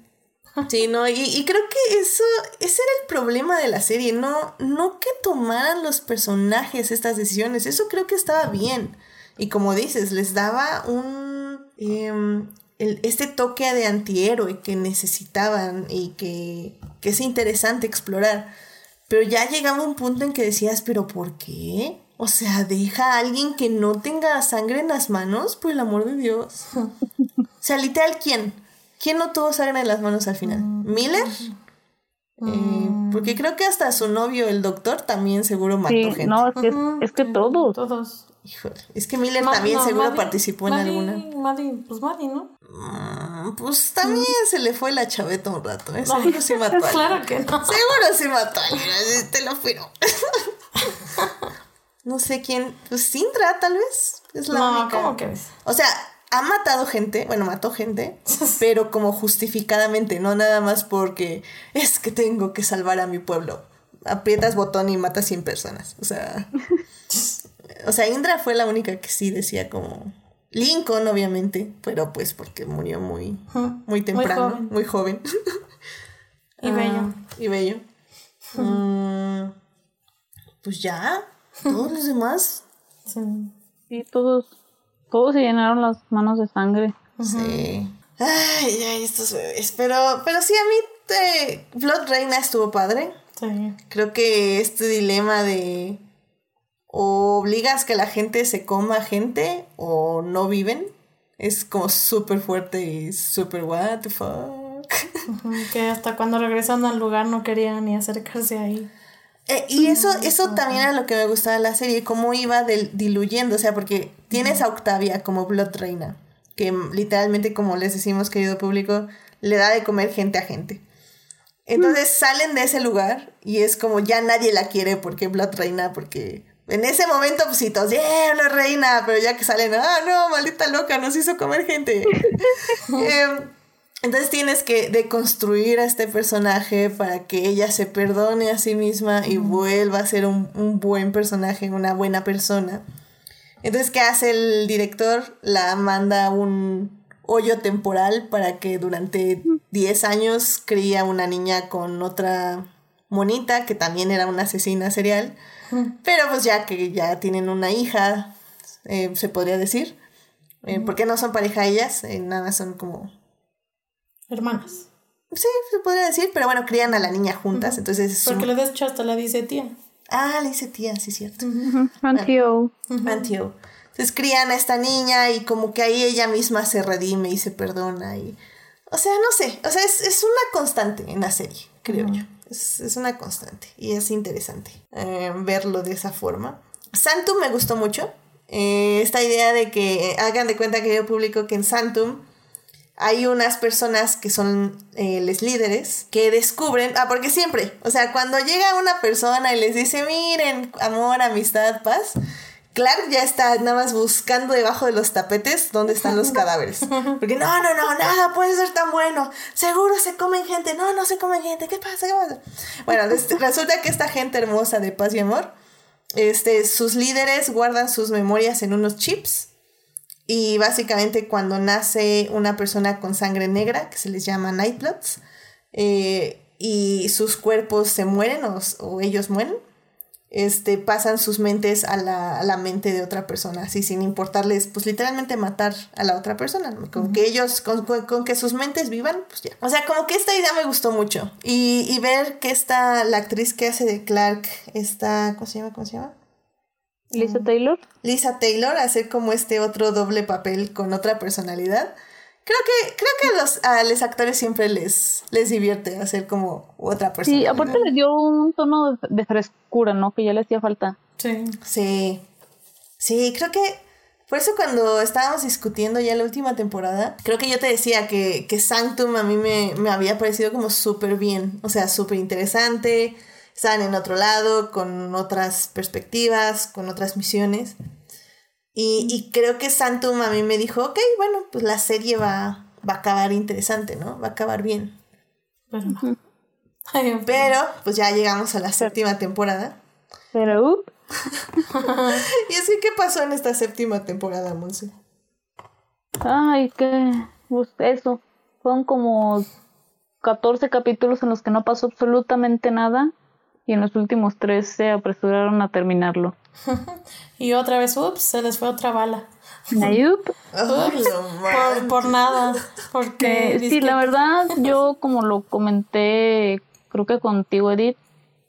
Sí, no, y, creo que eso, ese era el problema de la serie, no, no que tomaran los personajes estas decisiones, eso creo que estaba bien. Y como dices, les daba un... Em, este toque de antihéroe que necesitaban y que, que es interesante explorar. Pero ya llegaba un punto en que decías, pero ¿por qué? O sea, deja a alguien que no tenga sangre en las manos, por el amor de Dios. o sea, literal, ¿quién? ¿Quién no tuvo sangre en las manos al final? Mm. ¿Miller? Eh, porque creo que hasta su novio, el doctor, también seguro mató gente. No, es que, es que todos. Todos. Híjole, es que Miller también seguro participó en alguna. Maddie, pues Maddie, ¿no? Mm, pues también se le fue la chaveta un rato, ¿eh? Seguro sí mató a Claro que no. Seguro sí mató a alguien, te lo juro. No sé quién. Pues Sintra, tal vez. Es la no, ¿cómo que es? O sea, ha matado gente, bueno, mató gente, pero como justificadamente, no nada más porque es que tengo que salvar a mi pueblo. Aprietas botón y matas 100 personas. O sea. o sea, Indra fue la única que sí decía como. Lincoln, obviamente, pero pues porque murió muy, muy temprano, muy joven. y bello. Ah, y bello. Mm, pues ya, todos los demás. Sí. todos, todos se llenaron las manos de sangre. Sí. Ay, ay, estos bebés. Pero, pero sí, a mí te... Blood Reina estuvo padre. Sí. Creo que este dilema de o obligas que la gente se coma gente o no viven es como súper fuerte y súper what the fuck. que hasta cuando regresan al lugar no querían ni acercarse ahí. Eh, y eso, eso también era lo que me gustaba de la serie, cómo iba diluyendo, o sea, porque tienes a Octavia como Blood Reina, que literalmente, como les decimos, querido público, le da de comer gente a gente. Entonces salen de ese lugar y es como ya nadie la quiere porque Blood Reina, porque en ese momento, pues sí, todos, yeah, una reina, pero ya que salen, ah, no, maldita loca, nos hizo comer gente. Em, entonces tienes que deconstruir a este personaje para que ella se perdone a sí misma y vuelva a ser un, buen personaje, una buena persona. Entonces, ¿qué hace el director? La manda un hoyo temporal para que durante 10 años cría una niña con otra monita que también era una asesina serial. Pero pues ya que ya tienen una hija, eh, se podría decir. Eh, porque no son pareja ellas, eh, nada son como Hermanas. Sí, se podría decir, pero bueno, crían a la niña juntas, entonces... Porque le de hecho hasta la dice tía. Ah, le dice tía, sí, cierto. Antio. Antio. Entonces crían a esta niña y como que ahí ella misma se redime y se perdona y... O sea, no sé, o sea, es, una constante en la serie, creo yo. Es, una constante y es interesante eh, verlo de esa forma. Santum me gustó mucho. Eh, esta idea de que hagan de cuenta que yo publico que en Santum hay unas personas que son eh, los líderes que descubren, ah, porque siempre, o sea, cuando llega una persona y les dice, miren, amor, amistad, paz, Clark ya está nada más buscando debajo de los tapetes dónde están los cadáveres. Porque no, no, no, nada puede ser tan bueno. Seguro se comen gente. No, no se comen gente. ¿Qué pasa? ¿Qué pasa? Bueno, resulta que esta gente hermosa de paz y amor, este, sus líderes guardan sus memorias en unos chips y básicamente cuando nace una persona con sangre negra, que se les llama Nightbloods, eh, y sus cuerpos se mueren o, ellos mueren, este, pasan sus mentes a la, mente de otra persona, así sin importarles, pues literalmente matar a la otra persona, con que ellos, con, que sus mentes vivan, pues ya. O sea, como que esta idea me gustó mucho. Y, y ver que esta, la actriz que hace de Clark, esta, ¿cómo se llama? ¿Cómo se llama? Lisa Taylor. Lisa Taylor, hacer como este otro doble papel con otra personalidad. Creo que, creo que a los, a los actores siempre les, les divierte hacer como otra persona. Sí, aparte le dio un tono de frescura, ¿no? Que ya le hacía falta. Sí. Sí. Sí, creo que por eso cuando estábamos discutiendo ya la última temporada, creo que yo te decía que, que Sanctum a mí me, me había parecido como súper bien, o sea, súper interesante están en otro lado, con otras perspectivas, con otras misiones. Y, creo que Santum a mí me dijo, ok, bueno, pues la serie va, va a acabar interesante, ¿no? Va a acabar bien. Pero, pues ya llegamos a la séptima temporada. Pero, y así, ¿qué pasó en esta séptima temporada, Monse? Ay, que, pues eso, son como 14 capítulos en los que no pasó absolutamente nada y en los últimos tres se apresuraron a terminarlo. y otra vez, ups, se les fue otra bala. por, por, nada. Porque sí, la verdad, yo como lo comenté, creo que contigo, Edith,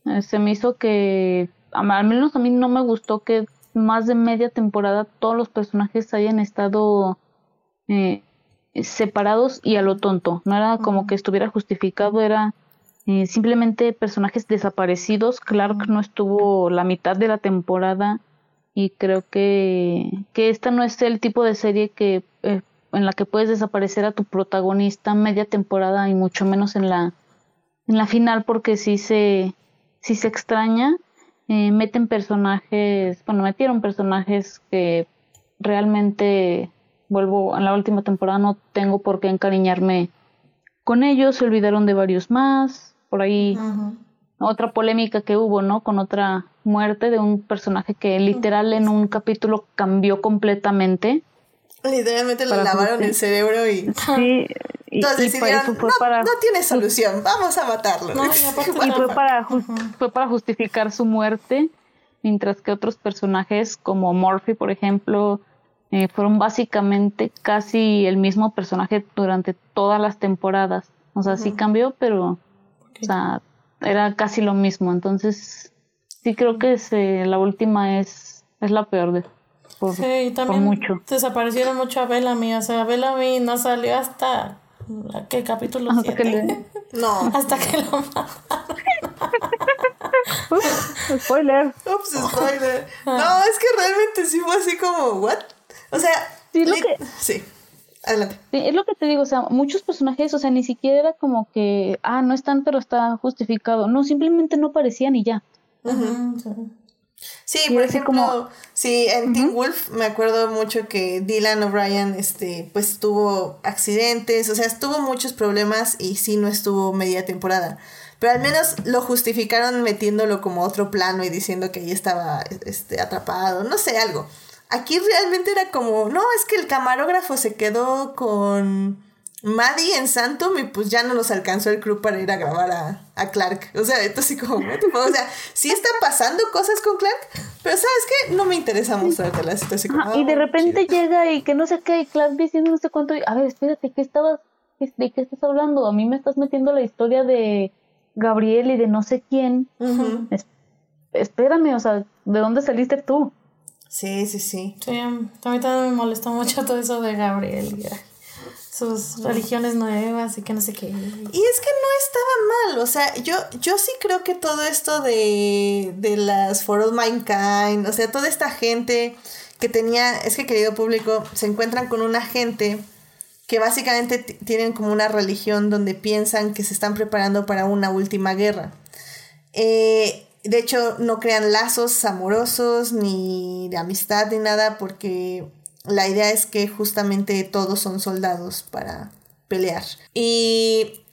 eh, se me hizo que, al menos a mí no me gustó que más de media temporada todos los personajes hayan estado eh, separados y a lo tonto. No era como que estuviera justificado, era eh, simplemente personajes desaparecidos. Clark no estuvo la mitad de la temporada y creo que, que esta no es el tipo de serie que eh, en la que puedes desaparecer a tu protagonista media temporada y mucho menos en la en la final porque sí se sí se extraña eh, meten personajes bueno metieron personajes que realmente vuelvo a la última temporada no tengo por qué encariñarme con ellos se olvidaron de varios más por ahí otra polémica que hubo, ¿no? Con otra muerte de un personaje que literal en un capítulo cambió completamente. Literalmente le lavaron el cerebro y... Sí, y, Entonces decidieron, no, tiene solución, vamos a matarlo. y fue para, fue para justificar su muerte, mientras que otros personajes como Morphy, por ejemplo, eh, fueron básicamente casi el mismo personaje durante todas las temporadas. O sea, sí cambió, pero o sea, era casi lo mismo. Entonces, sí creo que la última es, es la peor de por, sí, y también mucho. desaparecieron mucho a Bellamy. O sea, Bellamy no salió hasta ¿qué capítulo? Hasta que No. Hasta que lo mataron. spoiler. Ups, spoiler. No, es que realmente sí fue así como, ¿what? O sea, sí, lo que... sí. Adelante. Es lo que te digo, o sea, muchos personajes, o sea, ni siquiera era como que, ah, no están, pero está justificado. No, simplemente no parecían y ya. Sí, por ejemplo, sí, en Teen Wolf me acuerdo mucho que Dylan O'Brien, este, pues tuvo accidentes, o sea, tuvo muchos problemas y sí no estuvo media temporada. Pero al menos lo justificaron metiéndolo como otro plano y diciendo que ahí estaba este, atrapado, no sé, algo. Aquí realmente era como, no, es que el camarógrafo se quedó con Maddie en Santum y pues ya no nos alcanzó el crew para ir a grabar a, a Clark. O sea, esto sí como, o sea, sí están pasando cosas con Clark, pero ¿sabes qué? No me interesa mostrarte la situación. y de repente llega y que no sé qué, y Clark diciendo no sé cuánto, a ver, espérate, ¿qué estabas, de qué estás hablando? A mí me estás metiendo la historia de Gabriel y de no sé quién. espérame, o sea, ¿de dónde saliste tú? Sí, sí, sí. Sí, a mí también me molestó mucho todo eso de Gabriel. Y sus religiones nuevas y que no sé qué. Y es que no estaba mal, o sea, yo, yo sí creo que todo esto de, de las For All Mankind, o sea, toda esta gente que tenía, es que querido público, se encuentran con una gente que básicamente tienen como una religión donde piensan que se están preparando para una última guerra. Eh, de hecho, no crean lazos amorosos ni de amistad ni nada porque la idea es que justamente todos son soldados para pelear. Y,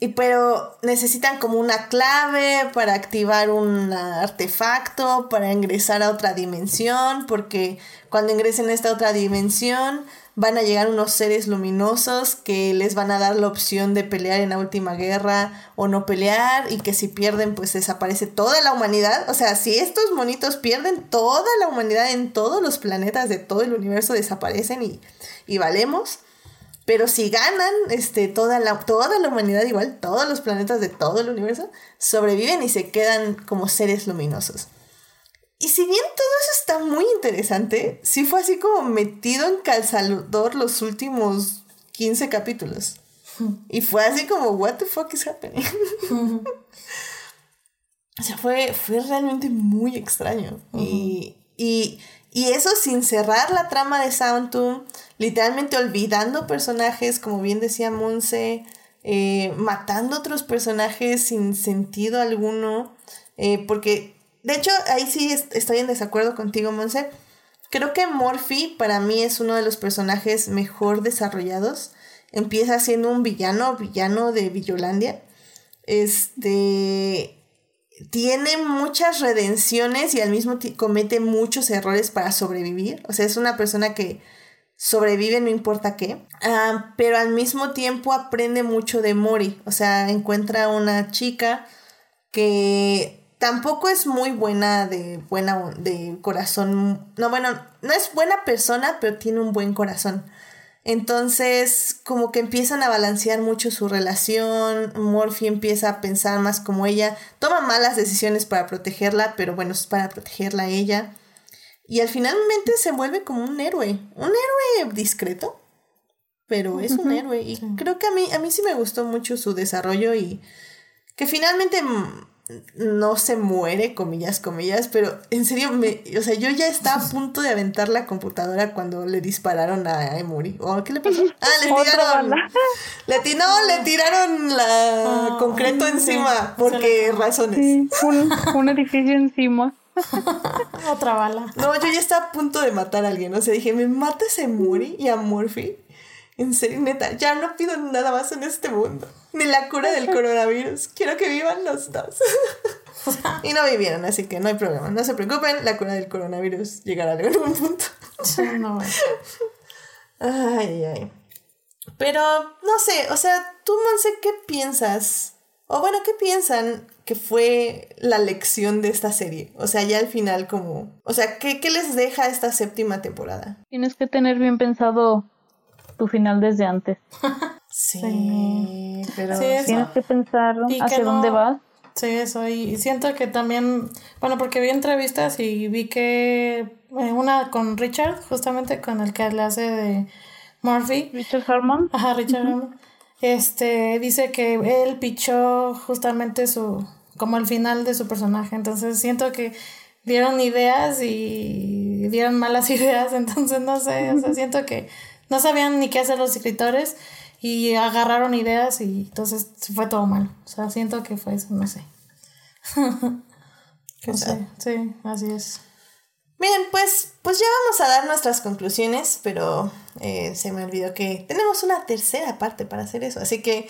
y pero necesitan como una clave para activar un artefacto, para ingresar a otra dimensión, porque cuando ingresen a esta otra dimensión van a llegar unos seres luminosos que les van a dar la opción de pelear en la última guerra o no pelear y que si pierden pues desaparece toda la humanidad. O sea, si estos monitos pierden toda la humanidad en todos los planetas de todo el universo desaparecen y, y valemos. Pero si ganan, este, toda la, toda la humanidad igual, todos los planetas de todo el universo, sobreviven y se quedan como seres luminosos. Y si bien todo eso está muy interesante, sí fue así como metido en calzador los últimos 15 capítulos. Y fue así como, what the fuck is happening? o sea, fue, fue realmente muy extraño. y, y, y, eso sin cerrar la trama de Soundtune, literalmente olvidando personajes, como bien decía Monse, eh, matando otros personajes sin sentido alguno. Eh, porque de hecho, ahí sí estoy en desacuerdo contigo, Monse. Creo que Morphy para mí es uno de los personajes mejor desarrollados. Empieza siendo un villano, villano de Villolandia. Este tiene muchas redenciones y al mismo tiempo comete muchos errores para sobrevivir. O sea, es una persona que sobrevive no importa qué. Ah, pero al mismo tiempo aprende mucho de Mori. O sea, encuentra una chica que tampoco es muy buena de buena de corazón. No, bueno, no es buena persona, pero tiene un buen corazón. Entonces, como que empiezan a balancear mucho su relación, Morphy empieza a pensar más como ella, toma malas decisiones para protegerla, pero bueno, es para protegerla a ella. Y al finalmente se vuelve como un héroe, un héroe discreto, pero es un héroe. Y creo que a mí, a mí sí me gustó mucho su desarrollo y que finalmente no se muere, comillas, comillas, pero en serio, me, o sea, yo ya estaba a punto de aventar la computadora cuando le dispararon a Emory. ¿O qué le pasó? Ah, le tiraron. Le, no, le tiraron la ah, concreto encima. porque razones? un, un edificio encima. Otra bala. No, yo ya estaba a punto de matar a alguien. O sea, dije, me matas a Emory y a Murphy. En serio, neta, ya no pido nada más en este mundo. Ni la cura del coronavirus. Quiero que vivan los dos. y no vivieron, así que no hay problema. No se preocupen, la cura del coronavirus llegará en algún punto. no. ay, ay. Pero, no sé, o sea, tú, Monse, ¿qué piensas? O bueno, ¿qué piensan que fue la lección de esta serie? O sea, ya al final como... O sea, ¿qué, qué les deja esta séptima temporada? Tienes que tener bien pensado tu final desde antes. sí, pero tienes que pensar hacia dónde vas. Sí, eso. Y siento que también, bueno, porque vi entrevistas y vi que eh, una con Richard, justamente con el que le hace de Murphy. Richard Harmon. Ajá, Richard Harmon. Este, dice que él pichó justamente su, como el final de su personaje. Entonces siento que dieron ideas y dieron malas ideas. Entonces no sé, o sea, siento que no sabían ni qué hacer los escritores y agarraron ideas y entonces fue todo mal. O sea, siento que fue eso, no sé. que sé, sí, así es. Bien, pues, pues ya vamos a dar nuestras conclusiones, pero eh, se me olvidó que tenemos una tercera parte para hacer eso. Así que,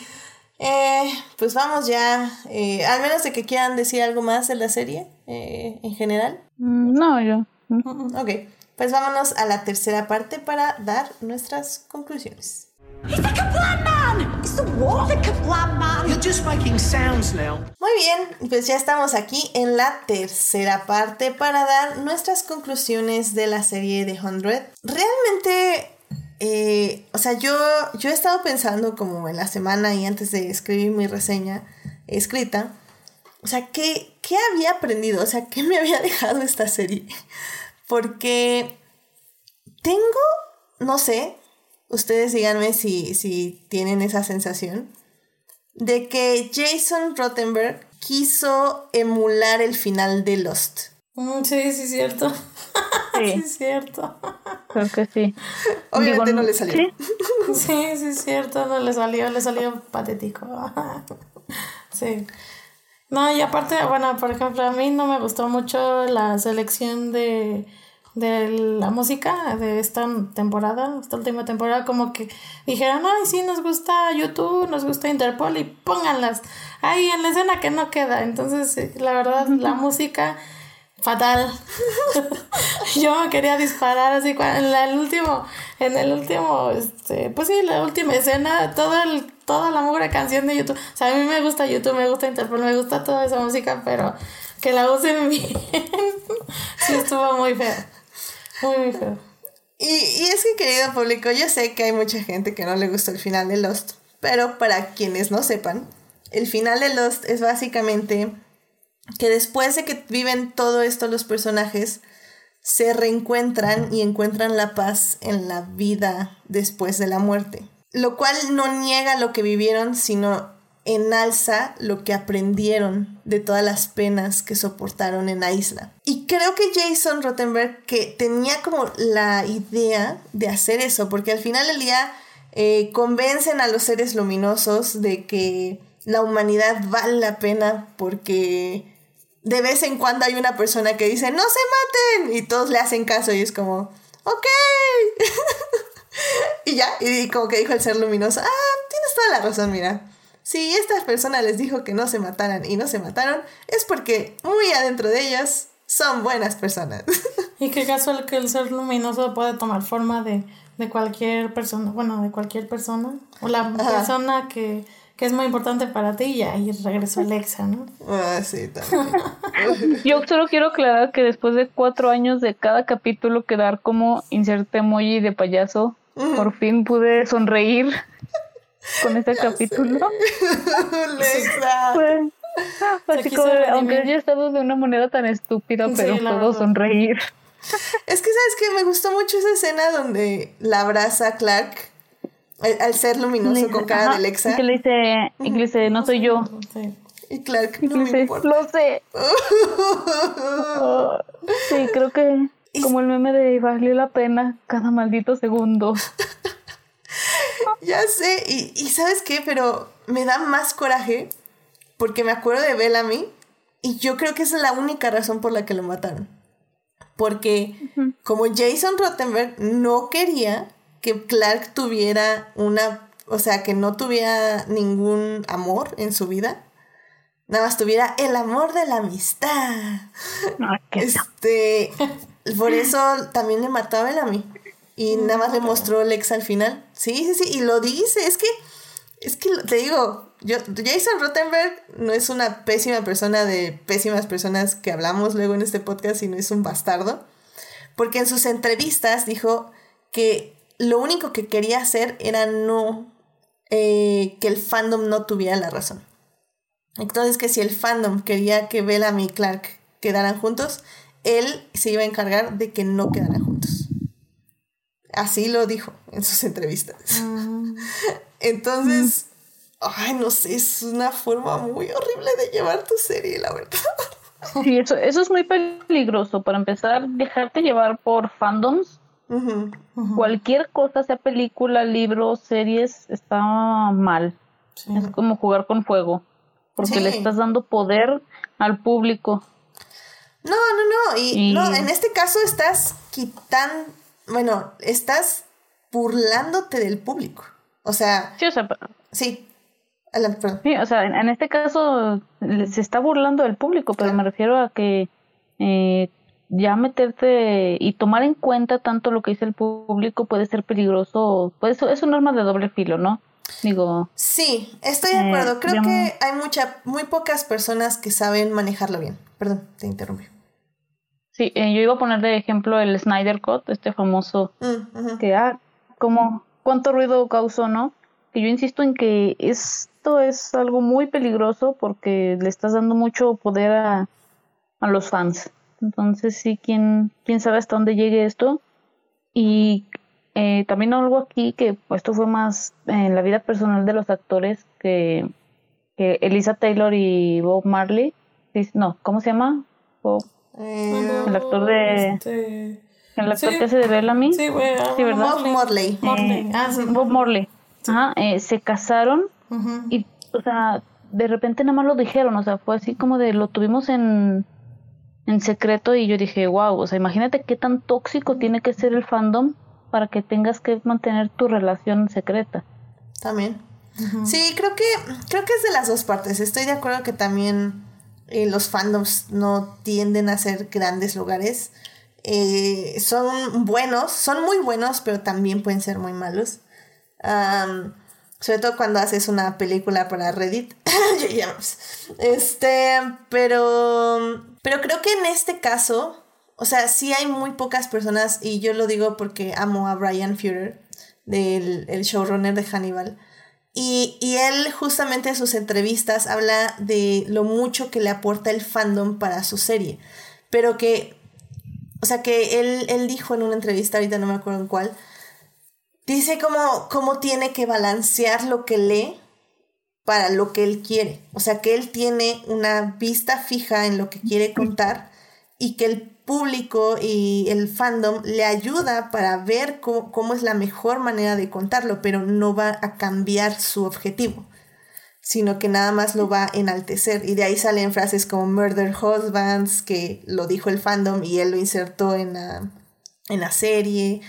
eh, pues vamos ya, eh, al menos de que quieran decir algo más de la serie en general. Mm, no, yo. Ok. Pues vámonos a la tercera parte para dar nuestras conclusiones. Muy bien, pues ya estamos aquí en la tercera parte para dar nuestras conclusiones de la serie de 100. Realmente, eh, o sea, yo, yo he estado pensando como en la semana y antes de escribir mi reseña escrita, o sea, ¿qué, qué había aprendido? O sea, ¿qué me había dejado esta serie? Porque tengo, no sé, ustedes díganme si, si tienen esa sensación, de que Jason Rottenberg quiso emular el final de Lost. Mm, sí, sí, cierto. Sí, es cierto. Creo que sí. Obviamente no le salió. ¿sí? sí, sí, es cierto, no le salió, le salió patético. sí. No, y aparte, bueno, por ejemplo, a mí no me gustó mucho la selección de de la música de esta temporada, esta última temporada, como que dijeron, ay, sí, nos gusta YouTube, nos gusta Interpol y pónganlas ahí en la escena que no queda. Entonces, la verdad, la música, fatal. Yo me quería disparar así en el último, en el último, este, pues sí, la última escena, todo el, toda la mugre canción de YouTube. O sea, a mí me gusta YouTube, me gusta Interpol, me gusta toda esa música, pero que la usen bien. sí, estuvo muy feo. Y, y es que, querido público, yo sé que hay mucha gente que no le gustó el final de Lost, pero para quienes no sepan, el final de Lost es básicamente que después de que viven todo esto los personajes, se reencuentran y encuentran la paz en la vida después de la muerte. Lo cual no niega lo que vivieron, sino enalza lo que aprendieron de todas las penas que soportaron en la isla. Y creo que Jason Rottenberg que tenía como la idea de hacer eso, porque al final del día eh, convencen a los seres luminosos de que la humanidad vale la pena porque de vez en cuando hay una persona que dice, no se maten, y todos le hacen caso y es como, ok. y ya, y como que dijo el ser luminoso, ah, tienes toda la razón, mira si esta persona les dijo que no se mataran y no se mataron, es porque muy adentro de ellas son buenas personas. y qué casual que el ser luminoso puede tomar forma de, cualquier persona, bueno, de cualquier persona, o la persona que, que es muy importante para ti y ahí regresó Alexa, ¿no? Ah, sí, también. Yo solo quiero aclarar que después de cuatro años de cada capítulo quedar como inserte emoji de payaso, por fin pude sonreír con este capítulo. Alexa. así como, aunque haya estado de una manera tan estúpida, pero puedo sonreír. Es que, ¿sabes que Me gustó mucho esa escena donde la abraza Clark al, ser luminoso con cara de Alexa. Y que le dice, y le dice, no soy yo. Y Clark, no me dice, importa. Lo sé. sí, creo que como el meme de valió la pena cada maldito segundo. ya sé, y, y ¿sabes qué? Pero me da más coraje porque me acuerdo de Bellamy y yo creo que esa es la única razón por la que lo mataron. Porque como Jason Rottenberg no quería que Clark tuviera una, o sea, que no tuviera ningún amor en su vida, nada más tuviera el amor de la amistad. este, por eso también le mató a Bellamy. Y nada más le mostró Lex al final. Sí, sí, sí, y lo dice, es que, es que te digo, yo, Jason Rottenberg no es una pésima persona de pésimas personas que hablamos luego en este podcast, sino es un bastardo. Porque en sus entrevistas dijo que lo único que quería hacer era no eh, que el fandom no tuviera la razón. Entonces que si el fandom quería que Bellamy y Clark quedaran juntos, él se iba a encargar de que no quedaran juntos. Así lo dijo en sus entrevistas. Mm. Entonces, ay, no sé, es una forma muy horrible de llevar tu serie, la verdad. Sí, eso, eso es muy peligroso. Para empezar, dejarte llevar por fandoms Cualquier cosa, sea película, libro, series, está mal. Es como jugar con fuego, porque le estás dando poder al público. No, no, no. Y, no, en este caso estás quitando, bueno, estás burlándote del público. O sea. Sí, o sea. Sí. Sí, o sea, en, este caso se está burlando del público, pero me refiero a que eh, ya meterte y tomar en cuenta tanto lo que dice el público puede ser peligroso, pues es un arma de doble filo, ¿no? Digo. Sí, estoy de acuerdo. Eh, Creo que hay mucha, muy pocas personas que saben manejarlo bien. Perdón, te interrumpí. Sí, eh, yo iba a poner de ejemplo el Snyder Cut, este famoso, mm, que, ah, como, cuánto ruido causó, ¿no? Que yo insisto en que esto es algo muy peligroso porque le estás dando mucho poder a, a los fans. Entonces sí, quién, quién sabe hasta dónde llegue esto. Y eh, también algo aquí que pues, esto fue más en la vida personal de los actores que, que Elisa Taylor y Bob Marley. No, ¿cómo se llama? Bob, eh, el actor de... Este, el actor que hace de Bellamy. Sí, ah, ¿verdad? Bob Morley. Eh, ah, Bob Morley. Ajá, se casaron y, o sea, de repente nada más lo dijeron, o sea, fue así como de lo tuvimos en en secreto y yo dije, wow, o sea, imagínate qué tan tóxico tiene que ser el fandom para que tengas que mantener tu relación secreta. También. Sí, creo que creo que es de las dos partes. Estoy de acuerdo que también eh, los fandoms no tienden a ser grandes lugares. Eh, son buenos, son muy buenos, pero también pueden ser muy malos. sobre todo cuando haces una película para Reddit. este, pero pero creo que en este caso, o sea, sí hay muy pocas personas, y yo lo digo porque amo a Brian Fuller, del el showrunner de Hannibal. Y, y, él justamente en sus entrevistas habla de lo mucho que le aporta el fandom para su serie. Pero que, o sea, que él, él dijo en una entrevista, ahorita no me acuerdo en cuál, dice cómo, cómo tiene que balancear lo que lee para lo que él quiere. O sea, que él tiene una vista fija en lo que quiere contar y que el público y el fandom le ayuda para ver cómo, es la mejor manera de contarlo, pero no va a cambiar su objetivo, sino que nada más lo va a enaltecer. Y de ahí salen frases como Murder Husbands, que lo dijo el fandom y él lo insertó en la, en la serie.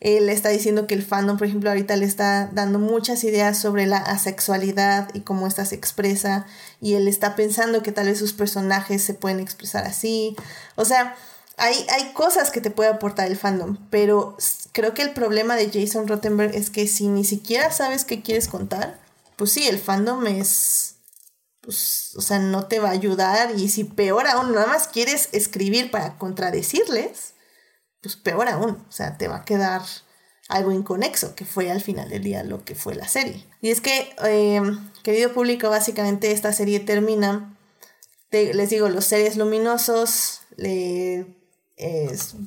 Él está diciendo que el fandom, por ejemplo, ahorita le está dando muchas ideas sobre la asexualidad y cómo ésta se expresa. Y él está pensando que tal vez sus personajes se pueden expresar así. O sea, hay, hay cosas que te puede aportar el fandom. Pero creo que el problema de Jason Rottenberg es que si ni siquiera sabes qué quieres contar, pues sí, el fandom es, pues, o sea, no te va a ayudar y si peor aún, nada más quieres escribir para contradecirles, pues peor aún, o sea, te va a quedar algo inconexo, que fue al final del día lo que fue la serie. Y es que, eh, querido público, básicamente esta serie termina, les digo, los seres luminosos le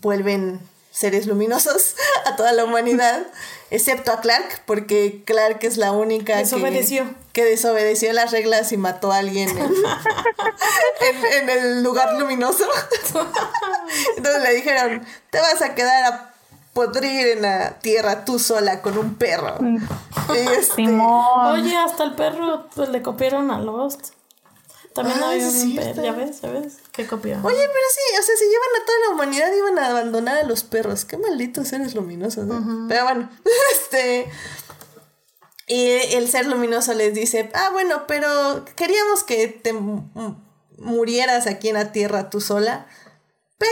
vuelven seres luminosos a toda la humanidad, excepto a Clark, porque Clark es la única desobedeció. Que, desobedeció las reglas y mató a alguien en, el lugar luminoso. Entonces le dijeron, te vas a quedar a podrir en la tierra tú sola con un perro. Mm. Este, Oye, hasta el perro pues, le copiaron a Lost. También ah, un perro, ya ves, ya ves, qué. Oye, pero sí, o sea, si llevan a toda la humanidad, iban a abandonar a los perros. Qué malditos seres luminosos, Pero bueno, este... Y el ser luminoso les dice, ah, bueno, pero queríamos que te murieras aquí en la tierra tú sola, pero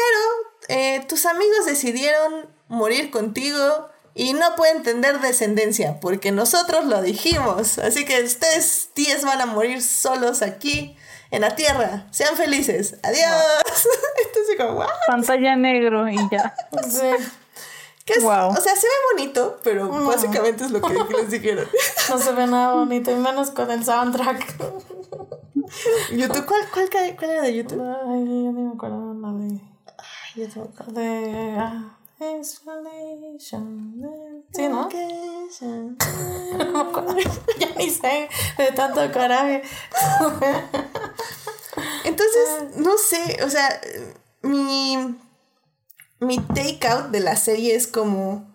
eh, tus amigos decidieron morir contigo y no pueden tener descendencia, porque nosotros lo dijimos. Así que ustedes 10 van a morir solos aquí en la tierra. Sean felices. Adiós. Entonces, como, Pantalla negro y ya. wow. O sea, se ve bonito, pero básicamente es lo que les dijeron. No se ve nada bonito, y menos con el soundtrack. ¿YouTube? ¿Cuál, cuál, cuál era de YouTube? Ay, yo ni me acuerdo la de. Ay, yo De. Ah. Explanation. Sí, ¿no? ya ni sé de tanto coraje. Entonces, no sé, o sea, mi, mi take out de la serie es como,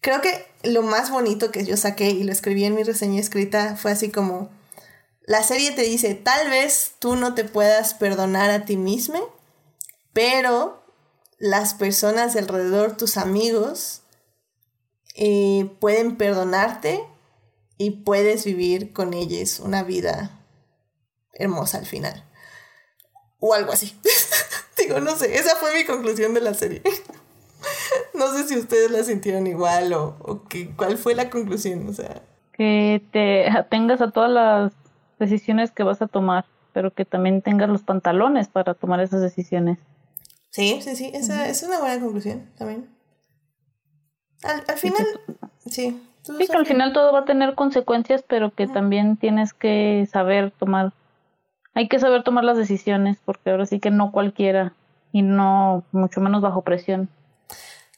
creo que lo más bonito que yo saqué y lo escribí en mi reseña escrita fue así como, la serie te dice, tal vez tú no te puedas perdonar a ti mismo, pero las personas de alrededor, tus amigos, pueden perdonarte y puedes vivir con ellos una vida hermosa al final. O algo así. Digo, no sé, esa fue mi conclusión de la serie. no sé si ustedes la sintieron igual o, o que, cuál fue la conclusión, o sea. Que te atengas a todas las decisiones que vas a tomar, pero que también tengas los pantalones para tomar esas decisiones. Sí, sí, sí, esa es una buena conclusión también. Al, al final, sí. Sí, que al final todo va a tener consecuencias, pero que también tienes que saber tomar, hay que saber tomar las decisiones, porque ahora sí que no cualquiera, y no mucho menos bajo presión.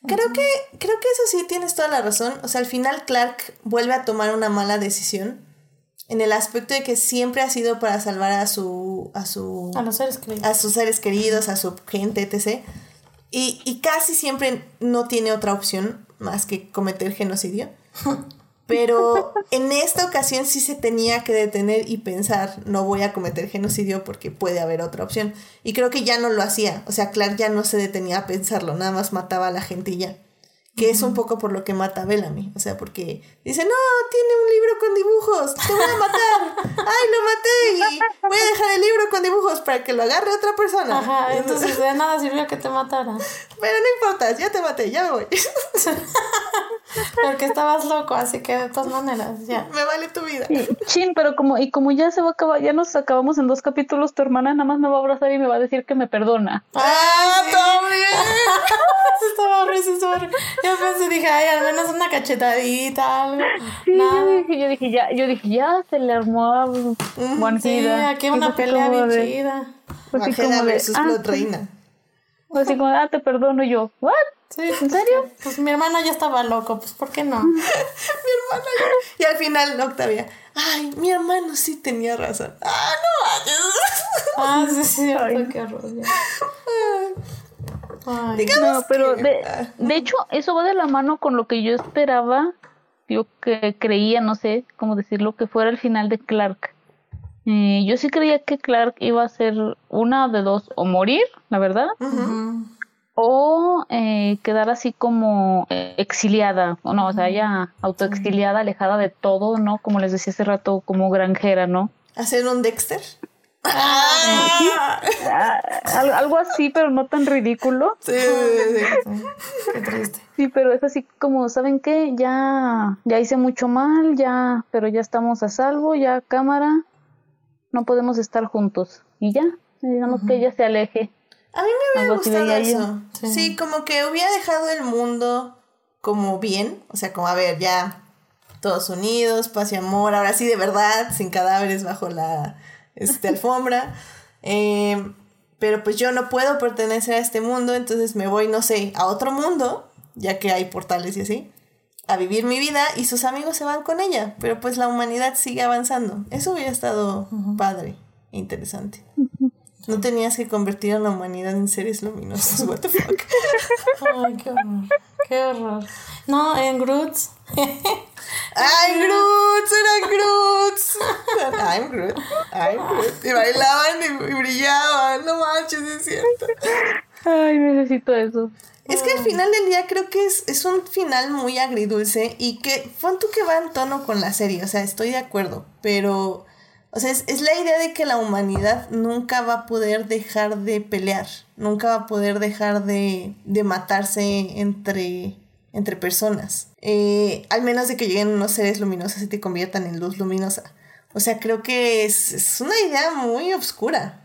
Creo que, creo que eso sí tienes toda la razón. O sea, al final Clark vuelve a tomar una mala decisión en el aspecto de que siempre ha sido para salvar a su a su a los seres queridos. a sus seres queridos a su gente etc. Y, y casi siempre no tiene otra opción más que cometer genocidio. Pero en esta ocasión sí se tenía que detener y pensar no voy a cometer genocidio porque puede haber otra opción. Y creo que ya no lo hacía. O sea Clark ya no se detenía a pensarlo nada más mataba a la gente y ya que es un poco por lo que mata a Bellamy. O sea, porque dice, no, tiene un libro con dibujos, te voy a matar. Ay, lo maté y voy a dejar el libro con dibujos para que lo agarre otra persona. Ajá, entonces de nada sirvió que te matara. Pero no importa, ya te maté, ya me voy. Porque estabas loco, así que de todas maneras, ya. Me vale tu vida. Chin, pero como, y como ya se va a acabar, ya nos acabamos en dos capítulos, tu hermana nada más me va a abrazar y me va a decir que me perdona. ¡Ah, también! estaba horrible, estaba Yo pensé, dije, ay, al menos una cachetadita, algo. Sí, yo dije, yo dije, ya, yo dije, ya se le armó Juan Sí, aquí una pelea bien chida. Pues así como de, ah, reina. Pues así como, ah, te perdono y yo, ¿what? Sí, ¿En serio? Pues mi hermano ya estaba loco, pues ¿por qué no? mi hermano ya... Y al final Octavia, ay, mi hermano sí tenía razón. Ah, no Ah, sí, sí, qué horror. no, pero de, de hecho eso va de la mano con lo que yo esperaba, yo que creía, no sé cómo decirlo, que fuera el final de Clark. Eh, yo sí creía que Clark iba a ser una de dos, o morir, la verdad, o eh, quedar así como eh, exiliada, o no, o sea, ya autoexiliada, alejada de todo, ¿no? Como les decía hace rato, como granjera, ¿no? Hacer un Dexter. Ah. algo así, pero no tan ridículo. Sí, sí, sí. Qué triste. Sí, pero es así como, ¿saben qué? Ya, ya hice mucho mal, ya, pero ya estamos a salvo, ya cámara, no podemos estar juntos. Y ya, digamos que ella se aleje. A mí me hubiera gustado eso. Sí. como que hubiera dejado el mundo como bien, o sea, como a ver, ya todos unidos, paz y amor, ahora sí de verdad, sin cadáveres bajo la este, alfombra. Eh, pero pues yo no puedo pertenecer a este mundo, entonces me voy, no sé, a otro mundo, ya que hay portales y así, a vivir mi vida y sus amigos se van con ella, pero pues la humanidad sigue avanzando. Eso hubiera estado padre interesante. No tenías que convertir a la humanidad en seres luminosos. What the fuck. Ay, qué horror. Qué horror. No, en Groots. ¡Ay, Groots! ¡Eran Groots! I'm Groot. I'm Groot. Y bailaban y, brillaban. No manches, es cierto. Ay, necesito eso. Es que al final del día creo que es, es un final muy agridulce y que pon tú que va en tono con la serie, o sea, estoy de acuerdo, pero o sea, es, la idea de que la humanidad nunca va a poder dejar de pelear, nunca va a poder dejar de, de matarse entre, entre personas. Eh, al menos de que lleguen unos seres luminosos y te conviertan en luz luminosa. O sea, creo que es, es una idea muy oscura.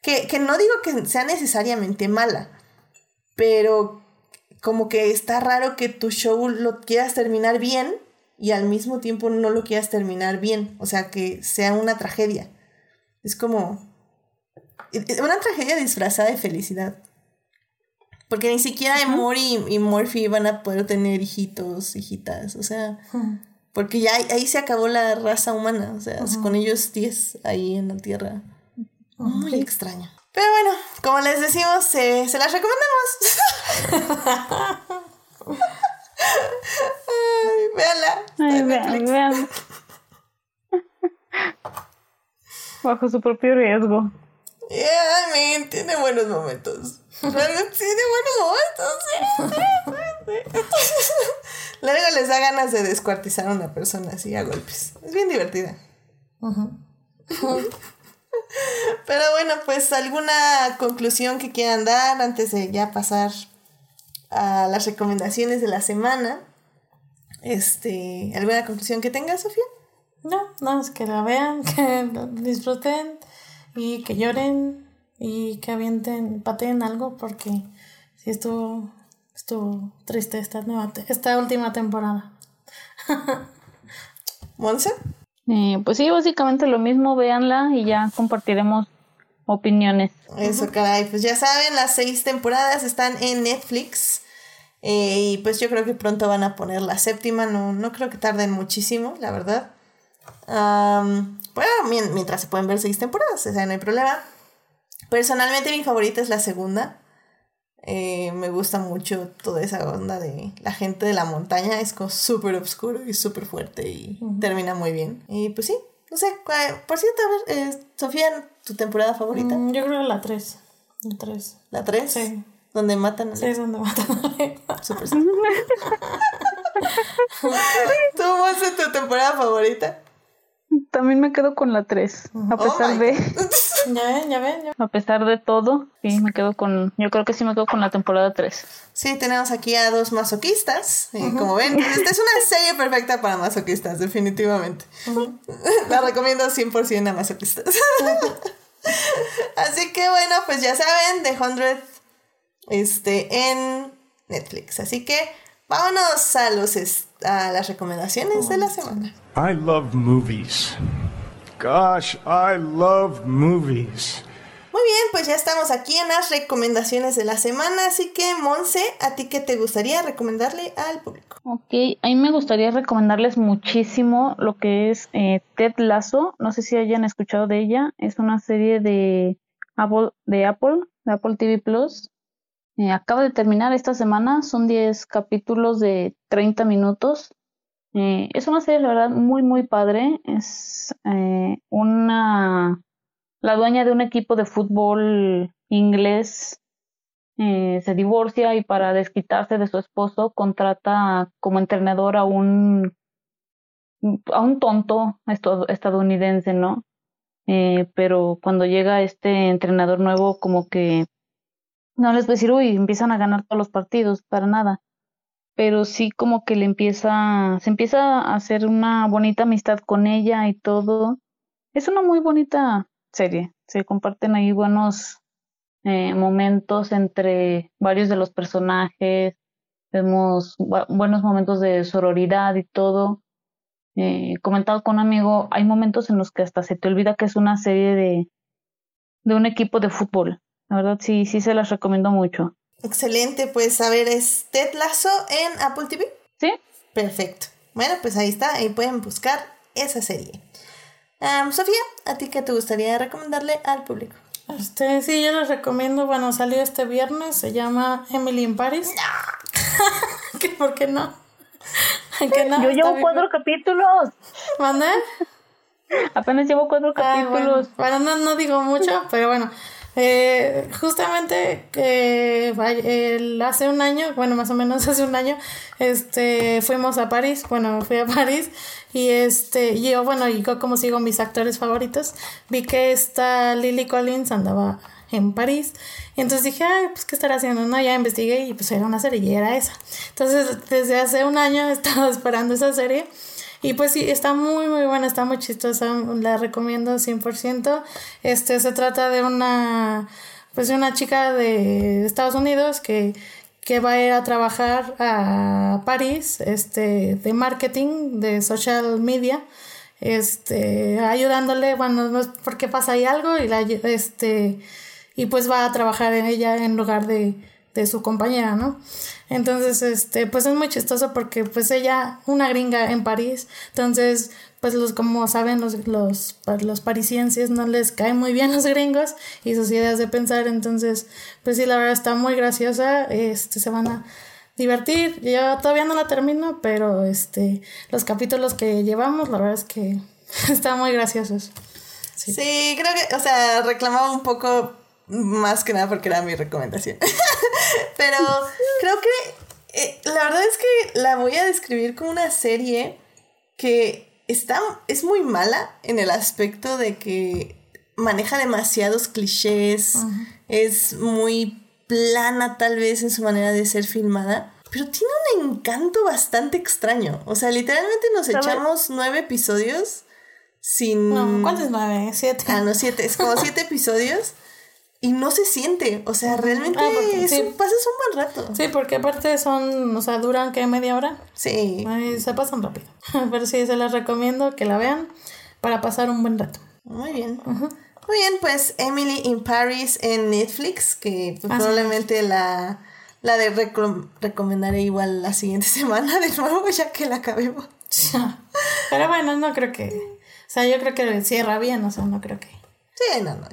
Que, que no digo que sea necesariamente mala, pero como que está raro que tu show lo quieras terminar bien y al mismo tiempo no lo quieras terminar bien, o sea, que sea una tragedia. Es como una tragedia disfrazada de felicidad. Porque ni siquiera Emor y, y Morphy van a poder tener hijitos, hijitas, o sea, porque ya ahí, se acabó la raza humana, o sea, con ellos 10 ahí en la Tierra. Muy extraño. Pero bueno, como les decimos, se las recomendamos. Ay, véala. Ay, véala, Bajo su propio riesgo. Yeah, I mean, tiene buenos momentos. Realmente tiene buenos momentos. Luego les da ganas de descuartizar a una persona así a golpes. Es bien divertida. Pero bueno, pues alguna conclusión que quieran dar antes de ya pasar a las recomendaciones de la semana. Este, ¿alguna conclusión que tengas, Sofía? No, no, es que la vean, que disfruten y que lloren y que avienten, pateen algo porque sí estuvo, estuvo triste esta nueva, esta última temporada. ¿Monse? Eh, pues sí, básicamente lo mismo, véanla y ya compartiremos opiniones. Eso, caray. Pues ya saben, las seis temporadas están en Netflix. Eh, y pues yo creo que pronto van a poner la séptima. No, no creo que tarden muchísimo, la verdad. bueno, mientras se pueden ver seis temporadas, o sea, no hay problema. Personalmente mi favorita es la segunda. Eh, me gusta mucho toda esa onda de la gente de la montaña. Es como súper oscuro y súper fuerte y termina muy bien. Y pues sí, no sé, por cierto, a ver, eh, Sofía, ¿tu temporada favorita? Mm, yo creo la 3. La 3. ¿La 3? Sí. Donde matan a Sí, es donde matan a Super ¿Tú, tu temporada favorita? También me quedo con la 3, a pesar de... ya ven, ya ven. A pesar de todo, sí, me quedo con... Yo creo que sí me quedo con la temporada 3. Sí, tenemos aquí a dos masoquistas. Y como ven, esta es una serie perfecta para masoquistas, definitivamente. La recomiendo 100% a masoquistas. Así que bueno, pues ya saben, The Hundred este, en Netflix. Así que vámonos a, los a las recomendaciones de la semana. I love movies. Gosh, I love movies. Muy bien, pues ya estamos aquí en las recomendaciones de la semana, así que Monse, ¿a ti qué te gustaría recomendarle al público? Ok, a mí me gustaría recomendarles muchísimo lo que es eh, Ted Lasso, no sé si hayan escuchado de ella, es una serie de Apple, de Apple, de Apple TV Plus, eh, acaba de terminar esta semana, son 10 capítulos de 30 minutos. Eh, es una serie, la verdad, muy, muy padre. Es eh, una. La dueña de un equipo de fútbol inglés se divorcia y para desquitarse de su esposo contrata como entrenador a un. a un tonto estadounidense, ¿no? eh, pero cuando llega este entrenador nuevo, como que no les voy a decir, uy, empiezan a ganar todos los partidos, para nada, pero sí como que le empieza, se empieza a hacer una bonita amistad con ella y todo. Es una muy bonita serie, se comparten ahí buenos eh, momentos entre varios de los personajes, vemos buenos momentos de sororidad y todo. Eh, comentado con un amigo, hay momentos en los que hasta se te olvida que es una serie de, de un equipo de fútbol. La verdad, sí, sí se las recomiendo mucho. Excelente, pues a ver, ¿es Ted Lasso en Apple TV? Sí. Perfecto. Bueno, pues ahí está, ahí pueden buscar esa serie. Sofía, ¿a ti qué te gustaría recomendarle al público? Este, sí, yo les recomiendo, bueno, salió este viernes, se llama Emily in Paris. ¿Por qué no? Yo llevo cuatro capítulos. ¿Mande? Apenas llevo cuatro ah, capítulos. bueno, no, no digo mucho, pero bueno. Eh, justamente eh, hace un año, bueno, más o menos hace un año, este, fuimos a París, bueno, fui a París y este, yo, bueno, y como sigo mis actores favoritos, vi que esta Lily Collins andaba en París. Y entonces dije, ay, pues, ¿qué estará haciendo? No, ya investigué y pues era una serie y era esa. Entonces, desde hace un año he estado esperando esa serie. Y pues sí, está muy, muy buena, está muy chistosa, la recomiendo 100%. Este, se trata de una, pues una chica de Estados Unidos que, que va a ir a trabajar a París, este, de marketing, de social media, este, ayudándole, bueno, no es porque pasa ahí algo y la, este, y pues va a trabajar en ella en lugar de, de su compañera, ¿no? Entonces, este, pues es muy chistoso porque pues ella, una gringa en París, entonces, pues los, como saben, los, los, los parisienses no les caen muy bien los gringos y sus ideas de pensar, entonces, pues sí, la verdad está muy graciosa, este, se van a divertir, yo todavía no la termino, pero este, los capítulos que llevamos, la verdad es que están muy graciosos. Sí. sí, creo que, o sea, reclamaba un poco más que nada porque era mi recomendación. Pero creo que eh, la verdad es que la voy a describir como una serie que está, es muy mala en el aspecto de que maneja demasiados clichés, es muy plana tal vez en su manera de ser filmada, pero tiene un encanto bastante extraño. O sea, literalmente nos echamos nueve episodios sin... No, ¿cuántos nueve? Siete. Ah, no, siete. Es como siete episodios y no se siente, o sea, realmente ah, pasas un buen rato. Sí, porque aparte son, o sea, duran que media hora. Sí. se pasan rápido. Pero sí, se las recomiendo que la vean para pasar un buen rato. Muy bien. Muy bien, pues Emily in Paris en Netflix, que pues, probablemente la, la de recomendaré igual la siguiente semana de nuevo, ya que la acabemos. Pero bueno, no creo que, o sea, yo creo que cierra bien, o sea, no creo que... Sí, no, no.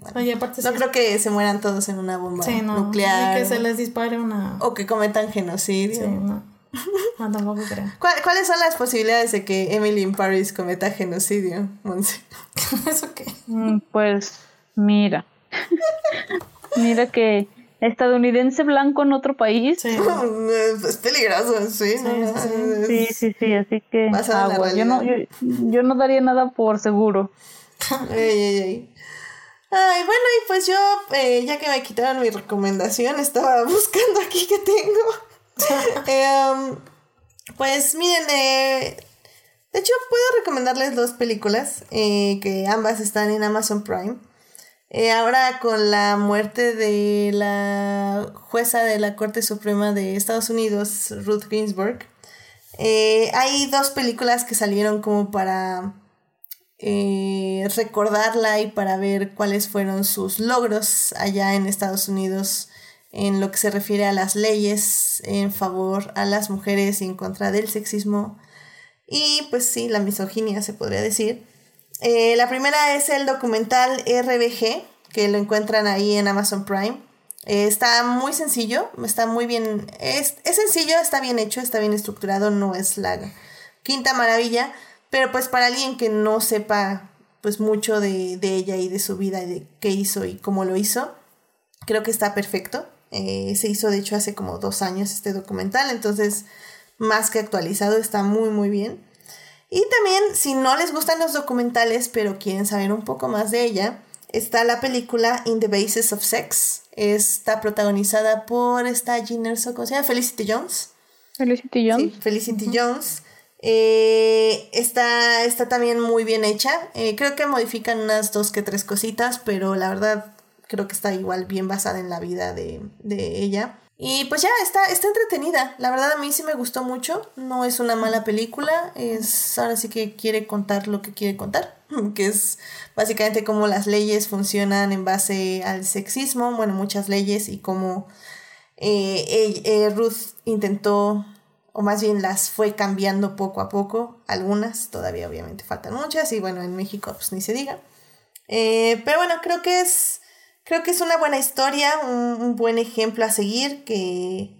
No creo que se mueran todos en una bomba nuclear. Ni que se les dispare una. O que cometan genocidio. Sí, no. No, tampoco creo. ¿Cuáles son las posibilidades de que Emily in Paris cometa genocidio, Monse? ¿Eso qué? Mm, pues, mira. mira que estadounidense blanco en otro país. Sí. es peligroso, sí. Sí, sí, sí, así que Yo, no, yo, yo no daría nada por seguro. Ay, bueno, y pues yo, eh, ya que me quitaron mi recomendación, estaba buscando aquí que tengo. Eh, um, pues miren, eh, de hecho puedo recomendarles dos películas, que ambas están en Amazon Prime. ahora con la muerte de la jueza de la Corte Suprema de Estados Unidos, Ruth Ginsburg, hay dos películas que salieron como para eh, recordarla y para ver cuáles fueron sus logros allá en Estados Unidos en lo que se refiere a las leyes en favor a las mujeres y en contra del sexismo y pues sí, la misoginia se podría decir. Eh, la primera es el documental RBG, que lo encuentran ahí en Amazon Prime. Eh, está muy sencillo, está muy bien, es, es sencillo, está bien hecho, está bien estructurado, no es la quinta maravilla, pero pues para alguien que no sepa pues mucho de, ella y de su vida y de qué hizo y cómo lo hizo, creo que está perfecto. Eh, se hizo de hecho hace como dos años este documental, entonces más que actualizado, está muy muy bien. Y también, si no les gustan los documentales, pero quieren saber un poco más de ella, está la película In the Basis of Sex. Está protagonizada por esta Jean ¿cómo se llama? Felicity Jones. Felicity Jones. Sí, Felicity Jones. Eh, está, está también muy bien hecha. Eh, creo que modifican unas dos que tres cositas, pero la verdad creo que está igual bien basada en la vida de, de ella. Y pues ya está, está entretenida. La verdad a mí sí me gustó mucho. No es una mala película. Es ahora sí que quiere contar lo que quiere contar. Que es básicamente cómo las leyes funcionan en base al sexismo. Bueno, muchas leyes y cómo eh, eh, Ruth intentó, o más bien las fue cambiando poco a poco. Algunas, todavía obviamente faltan muchas. Y bueno, en México pues ni se diga. Eh, pero bueno, creo que es creo que es una buena historia, un, buen ejemplo a seguir, que,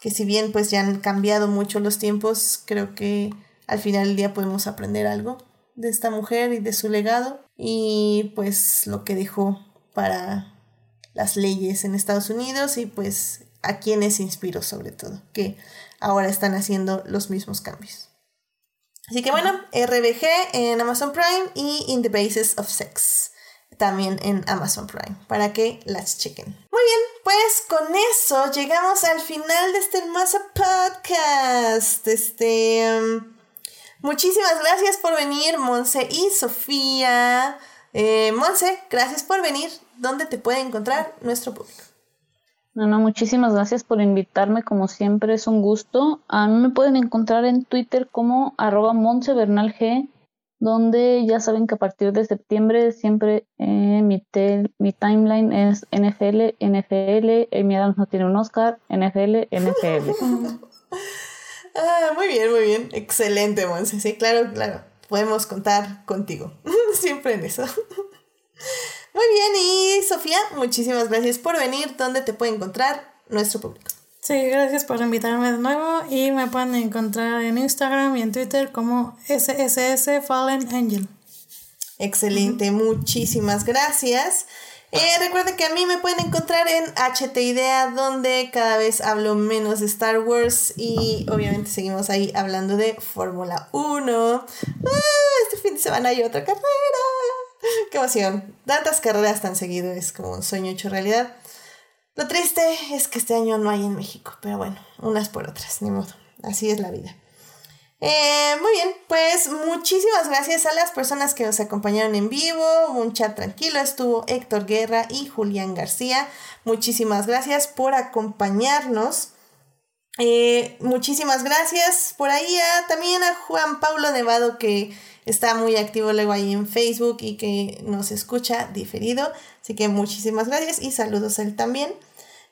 que si bien pues ya han cambiado mucho los tiempos, creo que al final del día podemos aprender algo de esta mujer y de su legado y pues lo que dejó para las leyes en Estados Unidos y pues a quienes inspiró sobre todo, que ahora están haciendo los mismos cambios. Así que bueno, RBG en Amazon Prime y In the Basis of Sex también en Amazon Prime para que las chequen. Muy bien, pues con eso llegamos al final de este hermoso podcast. Este, um, muchísimas gracias por venir, Monse y Sofía. Eh, Monse, gracias por venir. ¿Dónde te puede encontrar nuestro público? No, no, muchísimas gracias por invitarme, como siempre es un gusto. A mí me pueden encontrar en Twitter como arroba G donde ya saben que a partir de septiembre siempre eh, mi, timeline es NFL, NFL, Amy Adams no tiene un Oscar, NFL, NFL. ah, muy bien, muy bien. Excelente, Monse. Sí, claro, claro. Podemos contar contigo. siempre en eso. Muy bien, y Sofía, muchísimas gracias por venir. ¿Dónde te puede encontrar nuestro público? Sí, gracias por invitarme de nuevo y me pueden encontrar en Instagram y en Twitter como SSS Fallen Angel. Excelente, muchísimas gracias. Eh, recuerden que a mí me pueden encontrar en HT Idea, donde cada vez hablo menos de Star Wars y obviamente seguimos ahí hablando de Fórmula 1. Ah, este fin de semana hay otra carrera. ¡Qué emoción! Tantas carreras tan seguido, es como un sueño hecho realidad. Lo triste es que este año no hay en México, pero bueno, unas por otras, ni modo. Así es la vida. Eh, muy bien, pues muchísimas gracias a las personas que nos acompañaron en vivo. Un chat tranquilo estuvo Héctor Guerra y Julián García. Muchísimas gracias por acompañarnos. Eh, muchísimas gracias por ahí también a Juan Pablo Nevado que está muy activo luego ahí en Facebook y que nos escucha diferido. Así que muchísimas gracias y saludos a él también.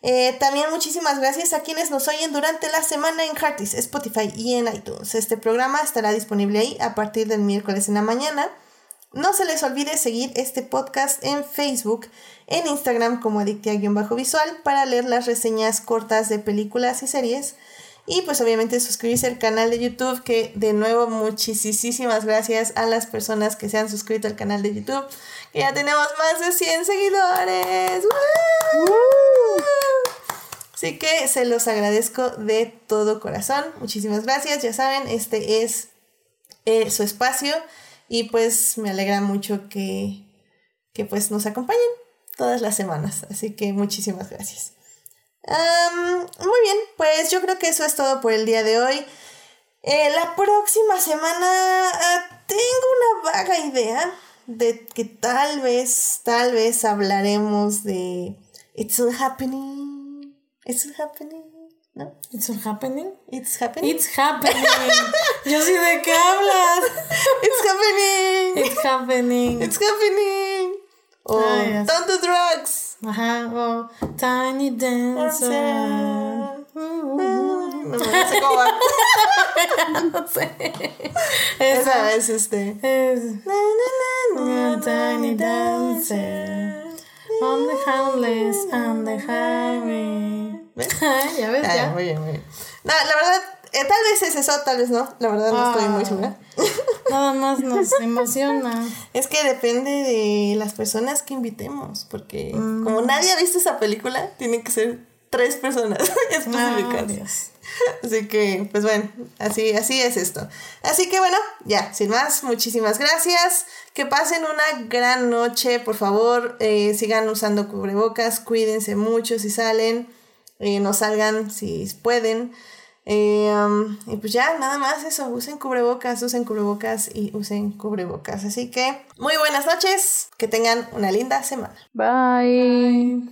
Eh, también muchísimas gracias a quienes nos oyen durante la semana en Heartis, Spotify y en iTunes. Este programa estará disponible ahí a partir del miércoles en la mañana. No se les olvide seguir este podcast en Facebook, en Instagram como Adictia-Visual para leer las reseñas cortas de películas y series. Y pues obviamente suscribirse al canal de YouTube, que de nuevo muchísimas gracias a las personas que se han suscrito al canal de YouTube. Que ya tenemos más de 100 seguidores. Así que se los agradezco de todo corazón. Muchísimas gracias. Ya saben, este es eh, su espacio. Y pues me alegra mucho que, que pues nos acompañen todas las semanas. Así que muchísimas gracias. muy bien, pues yo creo que eso es todo por el día de hoy. Eh, la próxima semana ah, tengo una vaga idea de que tal vez, tal vez hablaremos de It's All Happening It's happening. ¿No? It's happening. It's happening. It's happening. Yo sí de qué hablas. It's happening. It's happening. It's happening. Oh, ah, yes. don't do drugs. Ajá. Oh, tiny dancer. No, sé cómo va. no sé. Esa, es este. Es. Na, na, na, tiny dancer. On the homeless and the highway. ya ves, ya. Muy bien, muy bien. No, la verdad, eh, tal vez es eso, tal vez no. La verdad, no estoy muy ah. segura. Nada más nos emociona. Es que depende de las personas que invitemos. Porque mm. como nadie ha visto esa película, tienen que ser tres personas específicas. Así que, pues bueno, así, así es esto. Así que bueno, ya, sin más, muchísimas gracias. Que pasen una gran noche, por favor, eh, sigan usando cubrebocas, cuídense mucho si salen, eh, no salgan si pueden. Eh, um, y pues ya, nada más eso, usen cubrebocas, usen cubrebocas y usen cubrebocas. Así que muy buenas noches, que tengan una linda semana. Bye.